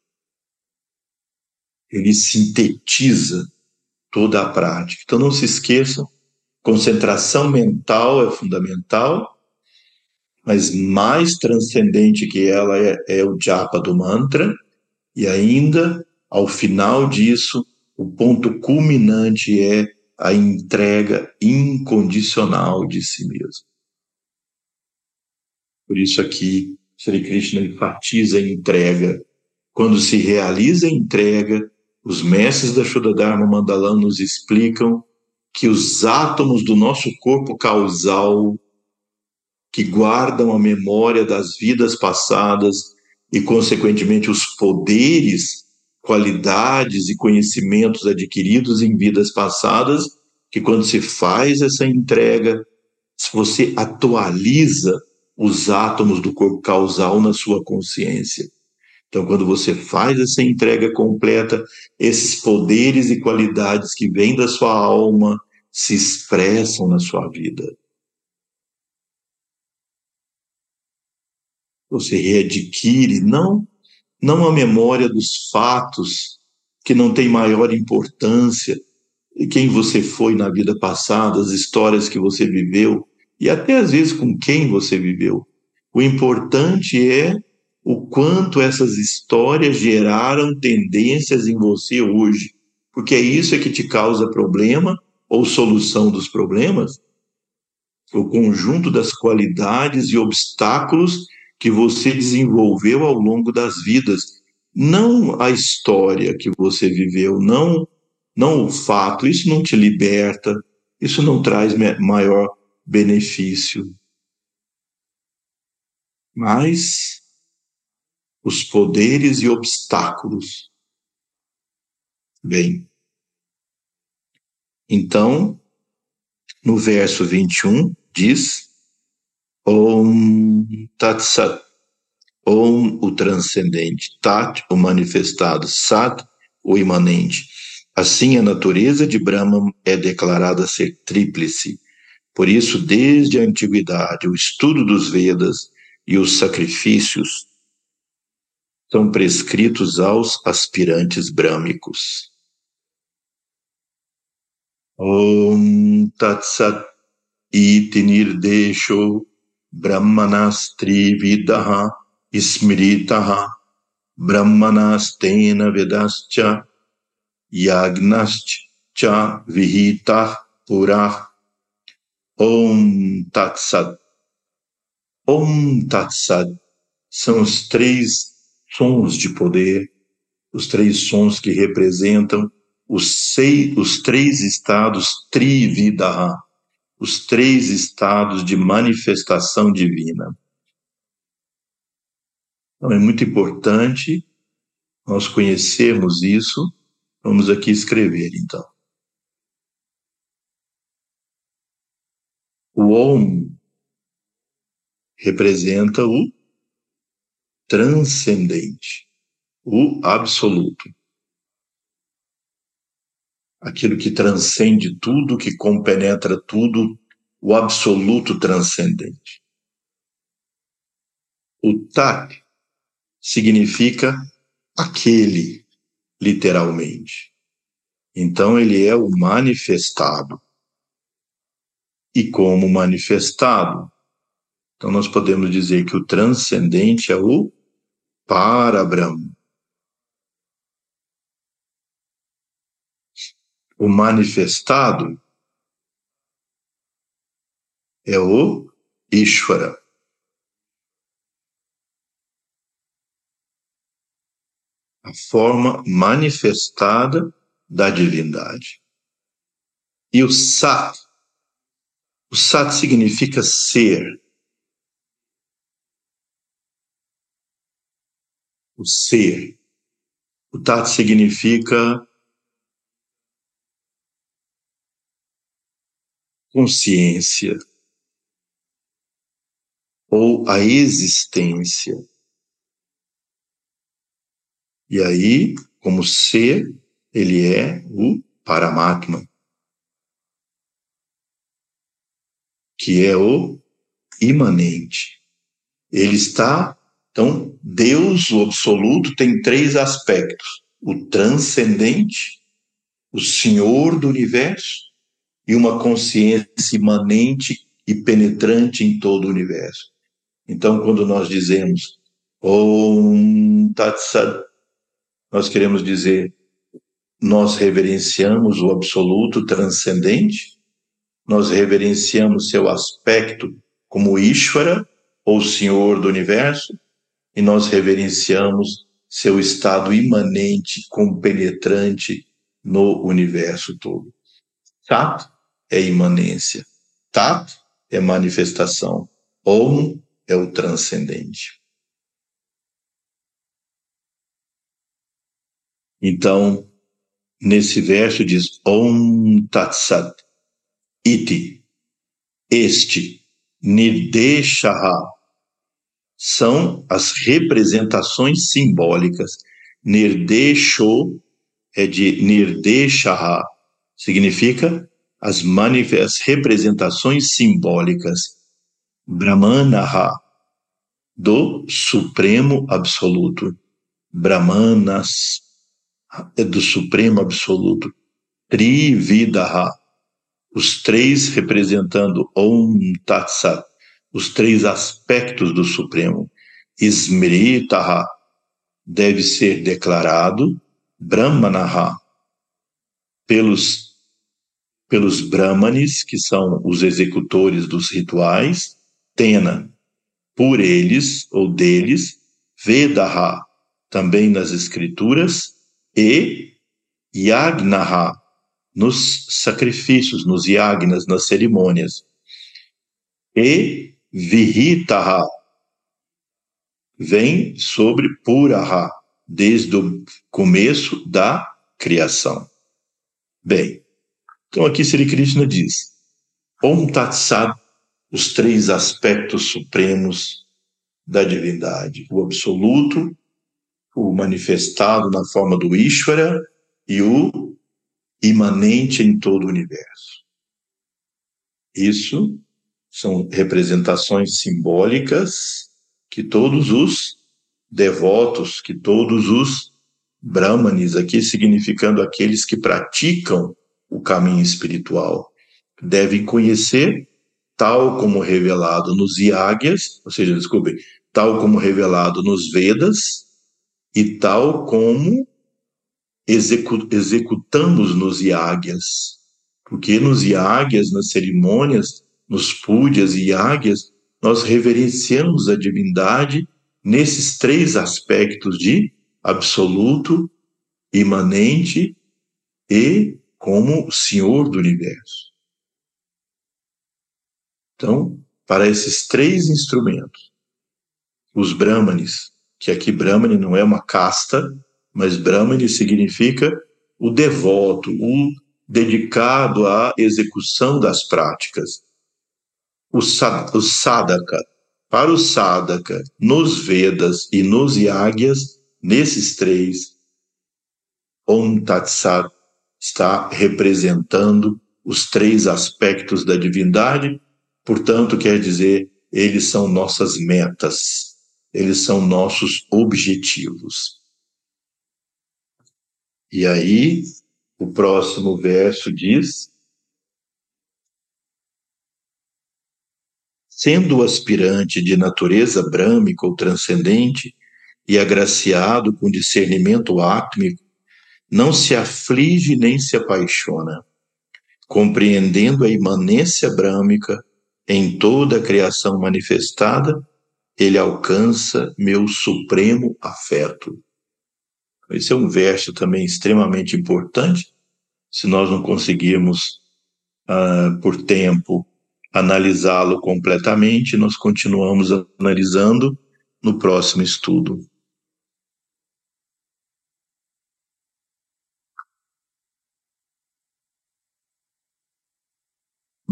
Ele sintetiza toda a prática. Então não se esqueçam, concentração mental é fundamental, mas mais transcendente que ela é, é o japa do mantra, e ainda, ao final disso, o ponto culminante é a entrega incondicional de si mesmo. Por isso aqui, Sri Krishna enfatiza a entrega. Quando se realiza a entrega, os mestres da Shuddharma Mandala nos explicam que os átomos do nosso corpo causal, que guardam a memória das vidas passadas e, consequentemente, os poderes, qualidades e conhecimentos adquiridos em vidas passadas, que quando se faz essa entrega, se você atualiza os átomos do corpo causal na sua consciência. Então, quando você faz essa entrega completa, esses poderes e qualidades que vêm da sua alma se expressam na sua vida. Você readquire não não a memória dos fatos que não tem maior importância, quem você foi na vida passada, as histórias que você viveu e até às vezes com quem você viveu. O importante é o quanto essas histórias geraram tendências em você hoje, porque é isso é que te causa problema ou solução dos problemas, o conjunto das qualidades e obstáculos que você desenvolveu ao longo das vidas, não a história que você viveu, não não o fato, isso não te liberta, isso não traz maior benefício. Mas os poderes e obstáculos. Bem, então, no verso 21, diz: Om Tat Sat, Om o transcendente, Tat o manifestado, Sat o imanente. Assim, a natureza de Brahman é declarada ser tríplice. Por isso, desde a antiguidade, o estudo dos Vedas e os sacrifícios são prescritos aos aspirantes brâmicos. Om Tat Sat Iti Nirdesho Brahmanastena Vedascha Yagnascha Vihita Purah Om Tat Sat Om Tat Sat são os três sons de poder, os três sons que representam os, seis, os três estados trividaha, os três estados de manifestação divina. Então é muito importante nós conhecermos isso, vamos aqui escrever então. O Om representa o transcendente, o absoluto. Aquilo que transcende tudo, que compenetra tudo, o absoluto transcendente. O Tat significa aquele, literalmente. Então, ele é o manifestado. E como manifestado, então nós podemos dizer que o transcendente é o Parabrahma. O manifestado é o Ishvara. A forma manifestada da divindade. E o Sat, o Sat significa ser. O ser. O Tat significa consciência ou a existência. E aí, como ser, ele é o Paramatma, que é o imanente. Ele está, então, Deus, o absoluto, tem três aspectos: o transcendente, o Senhor do universo e uma consciência imanente e penetrante em todo o universo. Então, quando nós dizemos Om Tat Sat, nós queremos dizer nós reverenciamos o absoluto transcendente, nós reverenciamos seu aspecto como Ishvara, ou Senhor do universo, e nós reverenciamos seu estado imanente, compenetrante no universo todo. Tat é imanência, Tat é manifestação, Om é o transcendente. Então, nesse verso diz Om Tat Sat Iti, este, Nirdeshaha, são as representações simbólicas. Nirdesho é de Nirdeshaha, significa as, as representações simbólicas Brahmanaha, do Supremo Absoluto. Brahmanas, é do Supremo Absoluto. Trividaha, os três representando Om Tat Sat, os três aspectos do Supremo. Smritaha, deve ser declarado Brahmanaha, pelos, pelos Brahmanes, que são os executores dos rituais, Tena, por eles ou deles, Vedaha, também nas escrituras, e Yagnaha, nos sacrifícios, nos yagnas, nas cerimônias. E Vihitaha, vem sobre Puraha, desde o começo da criação. Bem, então aqui Sri Krishna diz, Om Tat Sat os três aspectos supremos da divindade: o absoluto, o manifestado na forma do Ishvara e o imanente em todo o universo. Isso são representações simbólicas que todos os devotos, que todos os brahmanes, aqui significando aqueles que praticam o caminho espiritual, devem conhecer tal como revelado nos Yagyas, ou seja, desculpe, tal como revelado nos Vedas e tal como execu executamos nos Yagyas. Porque nos Yagyas, nas cerimônias, nos Púdias e Yagyas, nós reverenciamos a divindade nesses três aspectos de absoluto, imanente e como Senhor do universo. Então, para esses três instrumentos, os Brahmanes, que aqui Brahmani não é uma casta, mas Brahmani significa o devoto, o dedicado à execução das práticas. O, o sadhaka, para o sadhaka, nos Vedas e nos Yagyas, nesses três, Om Tat Sat está representando os três aspectos da divindade, portanto, quer dizer, eles são nossas metas, eles são nossos objetivos. E aí, o próximo verso diz: Sendo o aspirante de natureza brâmica ou transcendente e agraciado com discernimento átmico, não se aflige nem se apaixona, compreendendo a imanência brâmica em toda a criação manifestada, ele alcança meu supremo afeto. Esse é um verso também extremamente importante. Se nós não conseguirmos, uh, por tempo, analisá-lo completamente, nós continuamos analisando no próximo estudo.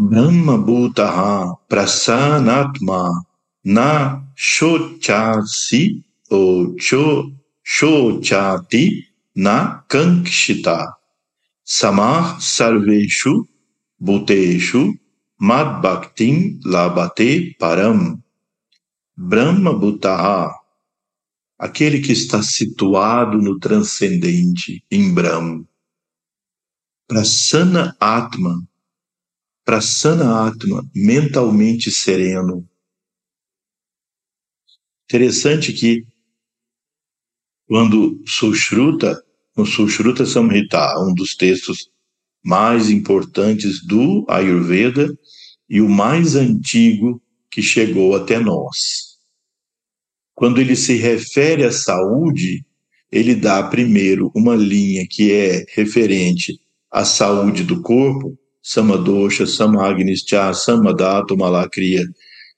Brahma Bhutaha Prasanatma Na Shochasi ou Cho shochati na kankshita samah sarveshu bhuteshu mad bhaktin labate param Brahma Bhutaha aquele que está situado no transcendente em Brahma. Prasana Atma Prasana Atma mentalmente sereno interessante que quando Sushruta, no Sushruta Samhita, um dos textos mais importantes do Ayurveda e o mais antigo que chegou até nós. Quando ele se refere à saúde, ele dá primeiro uma linha que é referente à saúde do corpo, Samadosha, Samagnischa, Samadhatu, Malakriya.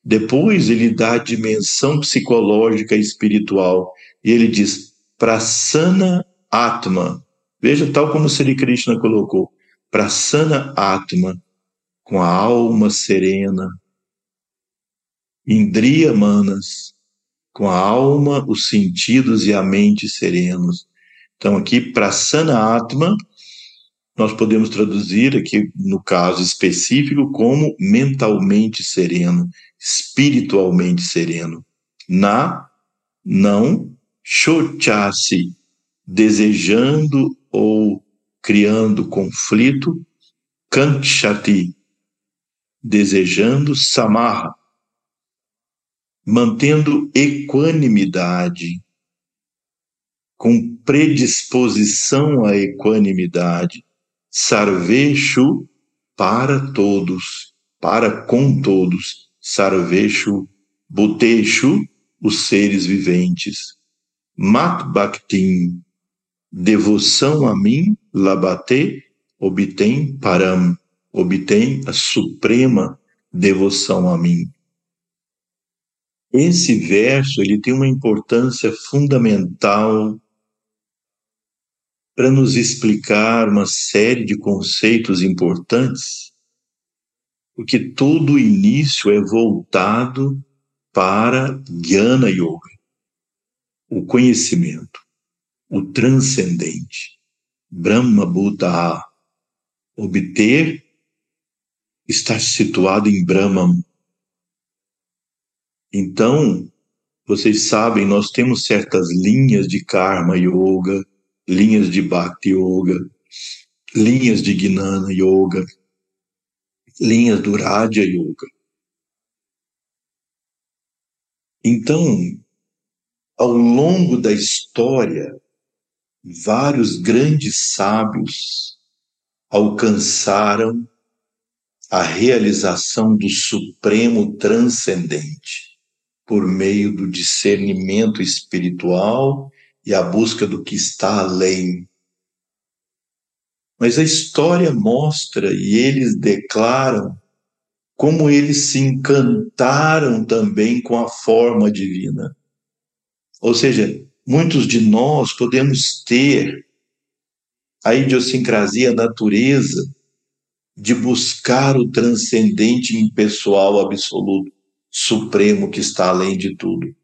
Depois ele dá a dimensão psicológica e espiritual, e ele diz Prasana Atma. Veja, tal como Sri Krishna colocou, Prasana Atma, com a alma serena. Indriya Manas, com a alma, os sentidos e a mente serenos. Então, aqui, Prasana Atma, nós podemos traduzir aqui, no caso específico, como mentalmente sereno, espiritualmente sereno. Na, não, chochasse, desejando ou criando conflito, kankshati, desejando samarra, mantendo equanimidade, com predisposição à equanimidade, sarveshu para todos, para com todos, sarveshu, buteshu, os seres viventes, Mat Bhaktin, devoção a mim, Labate, obtém Param, obtém a suprema devoção a mim. Esse verso ele tem uma importância fundamental para nos explicar uma série de conceitos importantes, porque todo o início é voltado para Jnana Yoga o conhecimento, o transcendente, Brahma Buddha, obter, estar situado em Brahman. Então, vocês sabem, nós temos certas linhas de Karma Yoga, linhas de Bhakti Yoga, linhas de Gnana Yoga, linhas do Raja Yoga. Então, ao longo da história, vários grandes sábios alcançaram a realização do supremo transcendente por meio do discernimento espiritual e a busca do que está além. Mas a história mostra e eles declaram como eles se encantaram também com a forma divina ou seja, muitos de nós podemos ter a idiosincrasia, a natureza de buscar o transcendente impessoal absoluto, supremo que está além de tudo.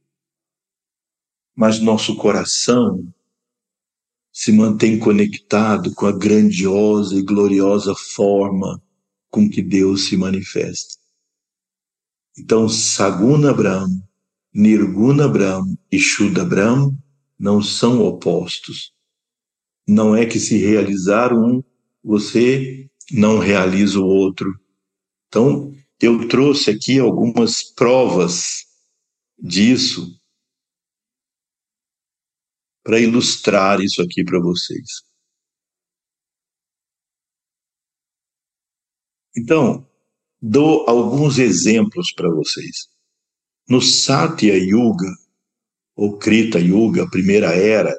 Mas nosso coração se mantém conectado com a grandiosa e gloriosa forma com que Deus se manifesta. Então, Saguna Brahma, Nirguna Brahma e Shuddha Brahma não são opostos. Não é que se realizar um, você não realiza o outro. Então, eu trouxe aqui algumas provas disso para ilustrar isso aqui para vocês. Então, dou alguns exemplos para vocês. No Satya Yuga, ou Krita Yuga, primeira era,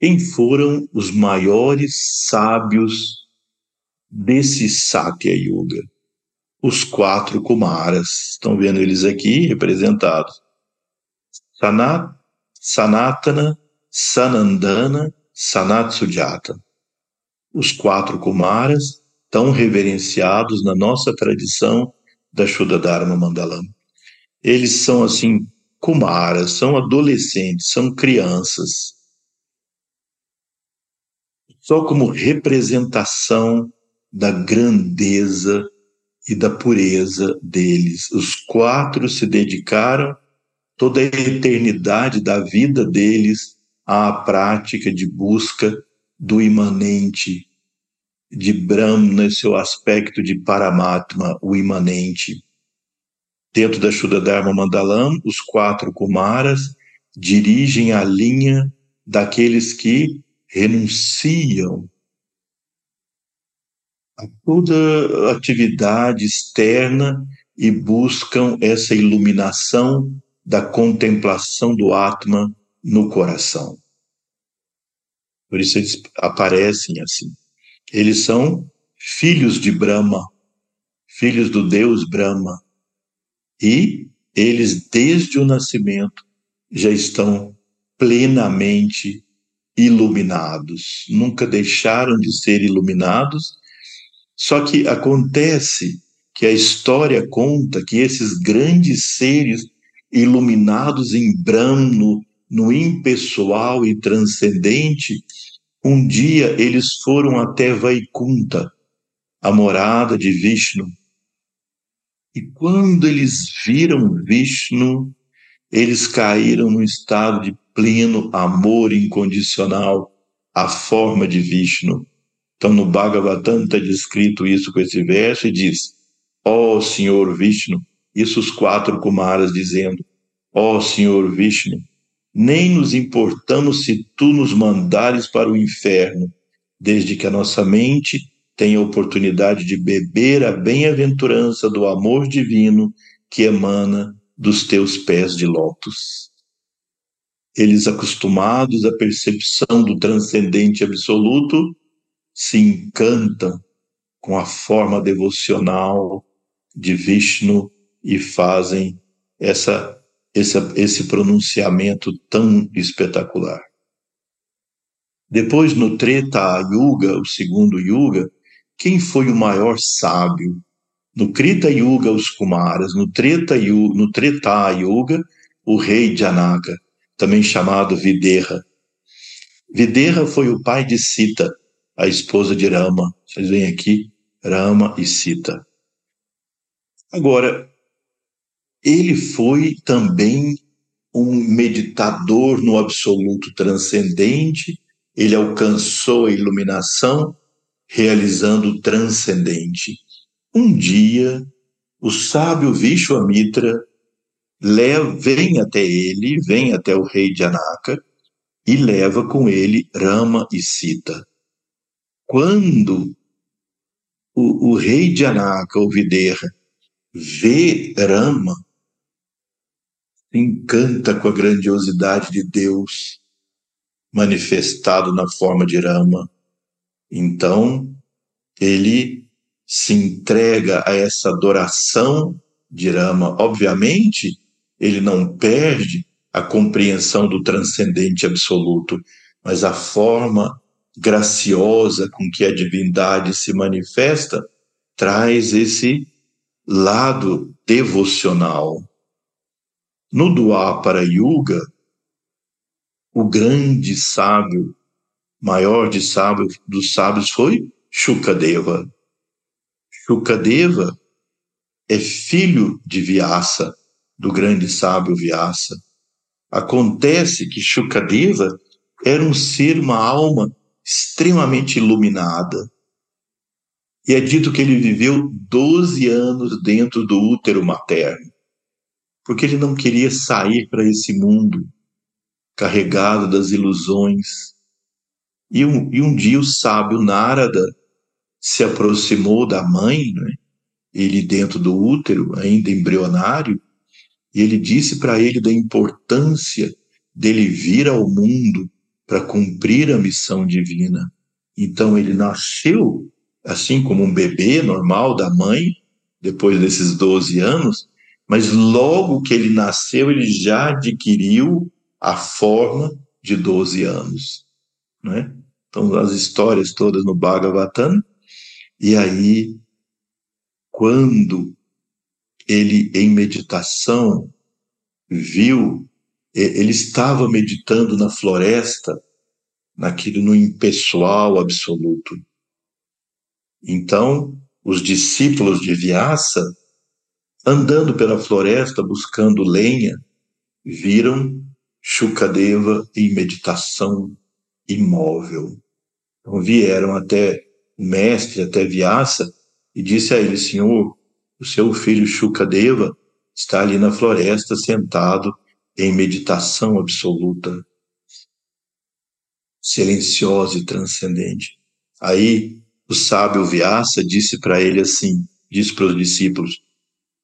quem foram os maiores sábios desse Satya Yuga? Os quatro Kumaras. Estão vendo eles aqui representados. Sanat, Sanatana, Sanandana, Sanatsujata. Os quatro Kumaras tão reverenciados na nossa tradição da Shuddha Dharma Mandalam. Eles são assim, kumaras, são adolescentes, são crianças. Só como representação da grandeza e da pureza deles. Os quatro se dedicaram toda a eternidade da vida deles à prática de busca do imanente, de Brahma, seu aspecto de Paramatma, o imanente. Dentro da Shuddha Mandalam, os quatro Kumaras dirigem a linha daqueles que renunciam a toda atividade externa e buscam essa iluminação da contemplação do Atma no coração. Por isso eles aparecem assim. Eles são filhos de Brahma, filhos do Deus Brahma. E eles, desde o nascimento, já estão plenamente iluminados. Nunca deixaram de ser iluminados. Só que acontece que a história conta que esses grandes seres iluminados em Brahma, no, no impessoal e transcendente, um dia eles foram até Vaikunta, a morada de Vishnu. E quando eles viram Vishnu, eles caíram num estado de pleno amor incondicional à forma de Vishnu. Então, no Bhagavatam está descrito isso com esse verso e diz: Ó oh, Senhor Vishnu, isso os quatro Kumaras dizendo: Ó oh, Senhor Vishnu, nem nos importamos se tu nos mandares para o inferno, desde que a nossa mente tenha a oportunidade de beber a bem-aventurança do amor divino que emana dos teus pés de lótus. Eles, acostumados à percepção do transcendente absoluto, se encantam com a forma devocional de Vishnu e fazem essa esse, esse pronunciamento tão espetacular. Depois, no Treta Yuga, o segundo Yuga, quem foi o maior sábio? No Krita Yuga, os Kumaras, no Treta Yuga, no Treta Yuga, o rei Janaka, também chamado Videha. Videha foi o pai de Sita, a esposa de Rama. Vocês veem aqui, Rama e Sita. Agora, ele foi também um meditador no absoluto transcendente, ele alcançou a iluminação realizando o transcendente. Um dia, o sábio Vishwamitra leva, vem até ele, vem até o rei Janaka e leva com ele Rama e Sita. Quando o, o rei Janaka, o Videha, vê Rama, encanta com a grandiosidade de Deus manifestado na forma de Rama. Então, ele se entrega a essa adoração de Rama. Obviamente, ele não perde a compreensão do transcendente absoluto, mas a forma graciosa com que a divindade se manifesta traz esse lado devocional. No Dwapara Yuga, o grande sábio, maior de sábio, dos sábios foi Shukadeva. Shukadeva é filho de Vyasa, do grande sábio Vyasa. Acontece que Shukadeva era um ser, uma alma extremamente iluminada. E é dito que ele viveu 12 anos dentro do útero materno, porque ele não queria sair para esse mundo carregado das ilusões. E um, e um dia o sábio Narada se aproximou da mãe, né? ele dentro do útero, ainda embrionário, e ele disse para ele da importância dele vir ao mundo para cumprir a missão divina. Então ele nasceu assim como um bebê normal da mãe, depois desses 12 anos, mas logo que ele nasceu, ele já adquiriu a forma de 12 anos. Né? Então, as histórias todas no Bhagavatam, e aí, quando ele, em meditação, viu, ele estava meditando na floresta, naquilo no impessoal absoluto. Então, os discípulos de Vyasa, andando pela floresta buscando lenha, viram Shukadeva em meditação imóvel. Então vieram até o mestre, até Vyasa, e disse a ele, Senhor, o seu filho Shukadeva está ali na floresta sentado em meditação absoluta, silenciosa e transcendente. Aí o sábio Vyasa disse para ele assim, disse para os discípulos,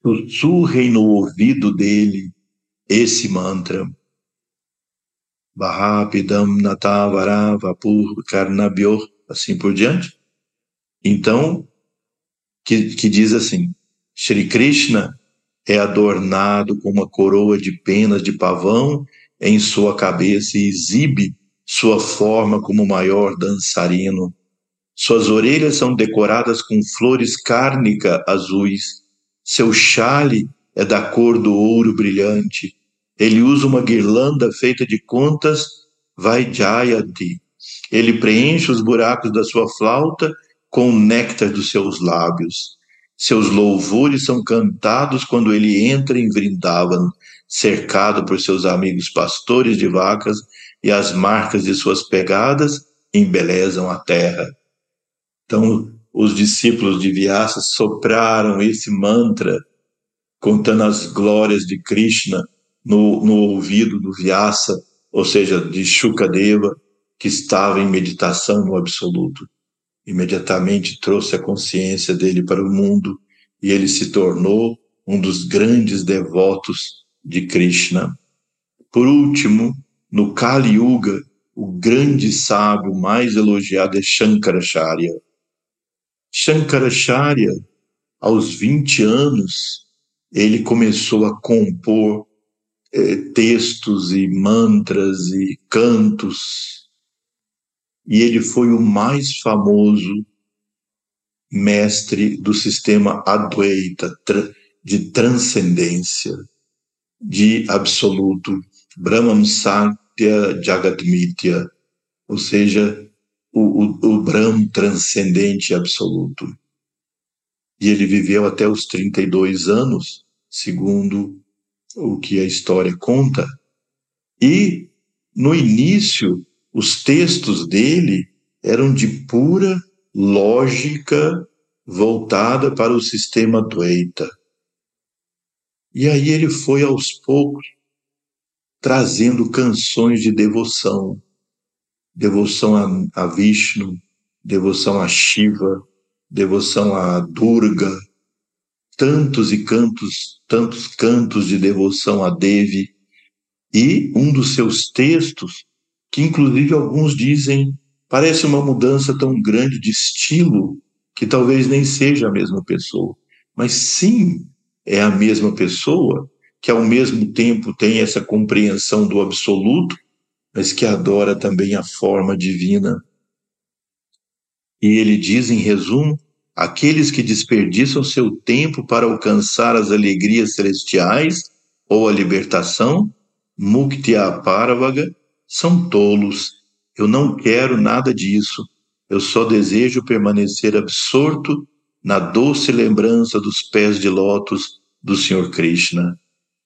sussurrem no ouvido dele esse mantra. Bahapidam Natavara Vapur assim por diante. Então, que, que diz assim, Shri Krishna é adornado com uma coroa de penas de pavão em sua cabeça e exibe sua forma como o maior dançarino. Suas orelhas são decoradas com flores cárnica azuis. Seu chale é da cor do ouro brilhante. Ele usa uma guirlanda feita de contas Vaijayanti. Ele preenche os buracos da sua flauta com o néctar dos seus lábios. Seus louvores são cantados quando ele entra em Vrindavan, cercado por seus amigos pastores de vacas, e as marcas de suas pegadas embelezam a terra. Então, os discípulos de Vyasa sopraram esse mantra, contando as glórias de Krishna no, no ouvido do Vyasa, ou seja, de Shukadeva, que estava em meditação no absoluto. Imediatamente trouxe a consciência dele para o mundo e ele se tornou um dos grandes devotos de Krishna. Por último, no Kali Yuga, o grande sábio mais elogiado é Shankaracharya. Shankaracharya, aos 20 anos, ele começou a compor eh, textos e mantras e cantos, e ele foi o mais famoso mestre do sistema Advaita, de transcendência, de absoluto, Brahman Satya Jagatmitya, ou seja, o, o, o Brahman transcendente absoluto. E ele viveu até os 32 anos, segundo o que a história conta. E, no início, os textos dele eram de pura lógica voltada para o sistema Dvaita. E aí ele foi aos poucos trazendo canções de devoção, devoção a, a Vishnu, devoção a Shiva, devoção a Durga, tantos e cantos, tantos cantos de devoção a Devi, e um dos seus textos, que inclusive alguns dizem parece uma mudança tão grande de estilo que talvez nem seja a mesma pessoa, mas sim é a mesma pessoa, que ao mesmo tempo tem essa compreensão do absoluto, mas que adora também a forma divina. E ele diz, em resumo, aqueles que desperdiçam seu tempo para alcançar as alegrias celestiais ou a libertação, Muktya Paravaga, são tolos. Eu não quero nada disso. Eu só desejo permanecer absorto na doce lembrança dos pés de lótus do Senhor Krishna.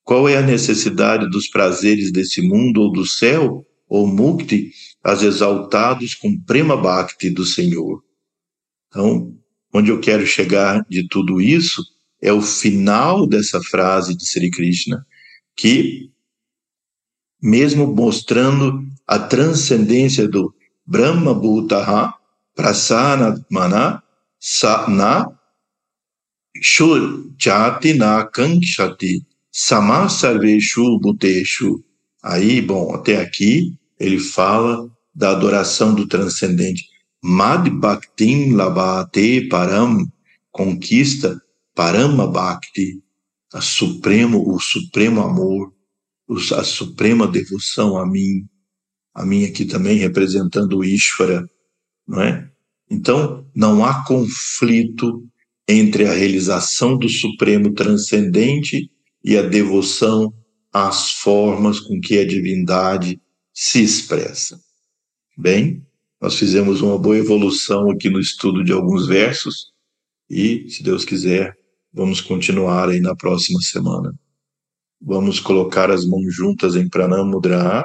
Qual é a necessidade dos prazeres desse mundo ou do céu, ou mukti, as exaltados com prema bhakti do Senhor? Então, onde eu quero chegar de tudo isso é o final dessa frase de Sri Krishna, que, mesmo mostrando a transcendência do Brahma Bhutaha, Prasanatmana, Sana, Shur Jati Na Kankshati, Sama Sarveshu Bhuteshu. Aí, bom, até aqui ele fala da adoração do transcendente. Mad Bhaktin Labate Param, conquista Parama Bhakti, a supremo, o supremo amor, a suprema devoção a mim, a mim aqui também representando o Ishvara, não é? Então, não há conflito entre a realização do supremo transcendente e a devoção às formas com que a divindade se expressa. Bem, nós fizemos uma boa evolução aqui no estudo de alguns versos e, se Deus quiser, vamos continuar aí na próxima semana. Vamos colocar as mãos juntas em Pranam Mudra.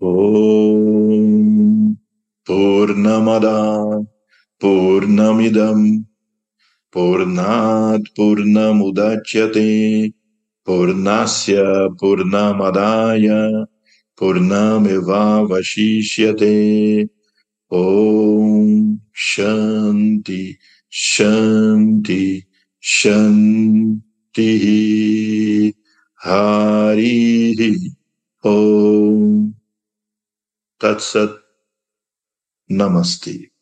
Om Purnamada Purnamidam Purnat Purnamudachyate Purnasya Purnamadaya Purnameva Vashishyate Om Shanti Shanti Shanti Hari Om Tatsat Namaste.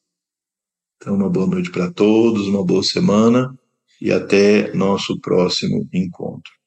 Então, uma boa noite para todos, uma boa semana e até nosso próximo encontro.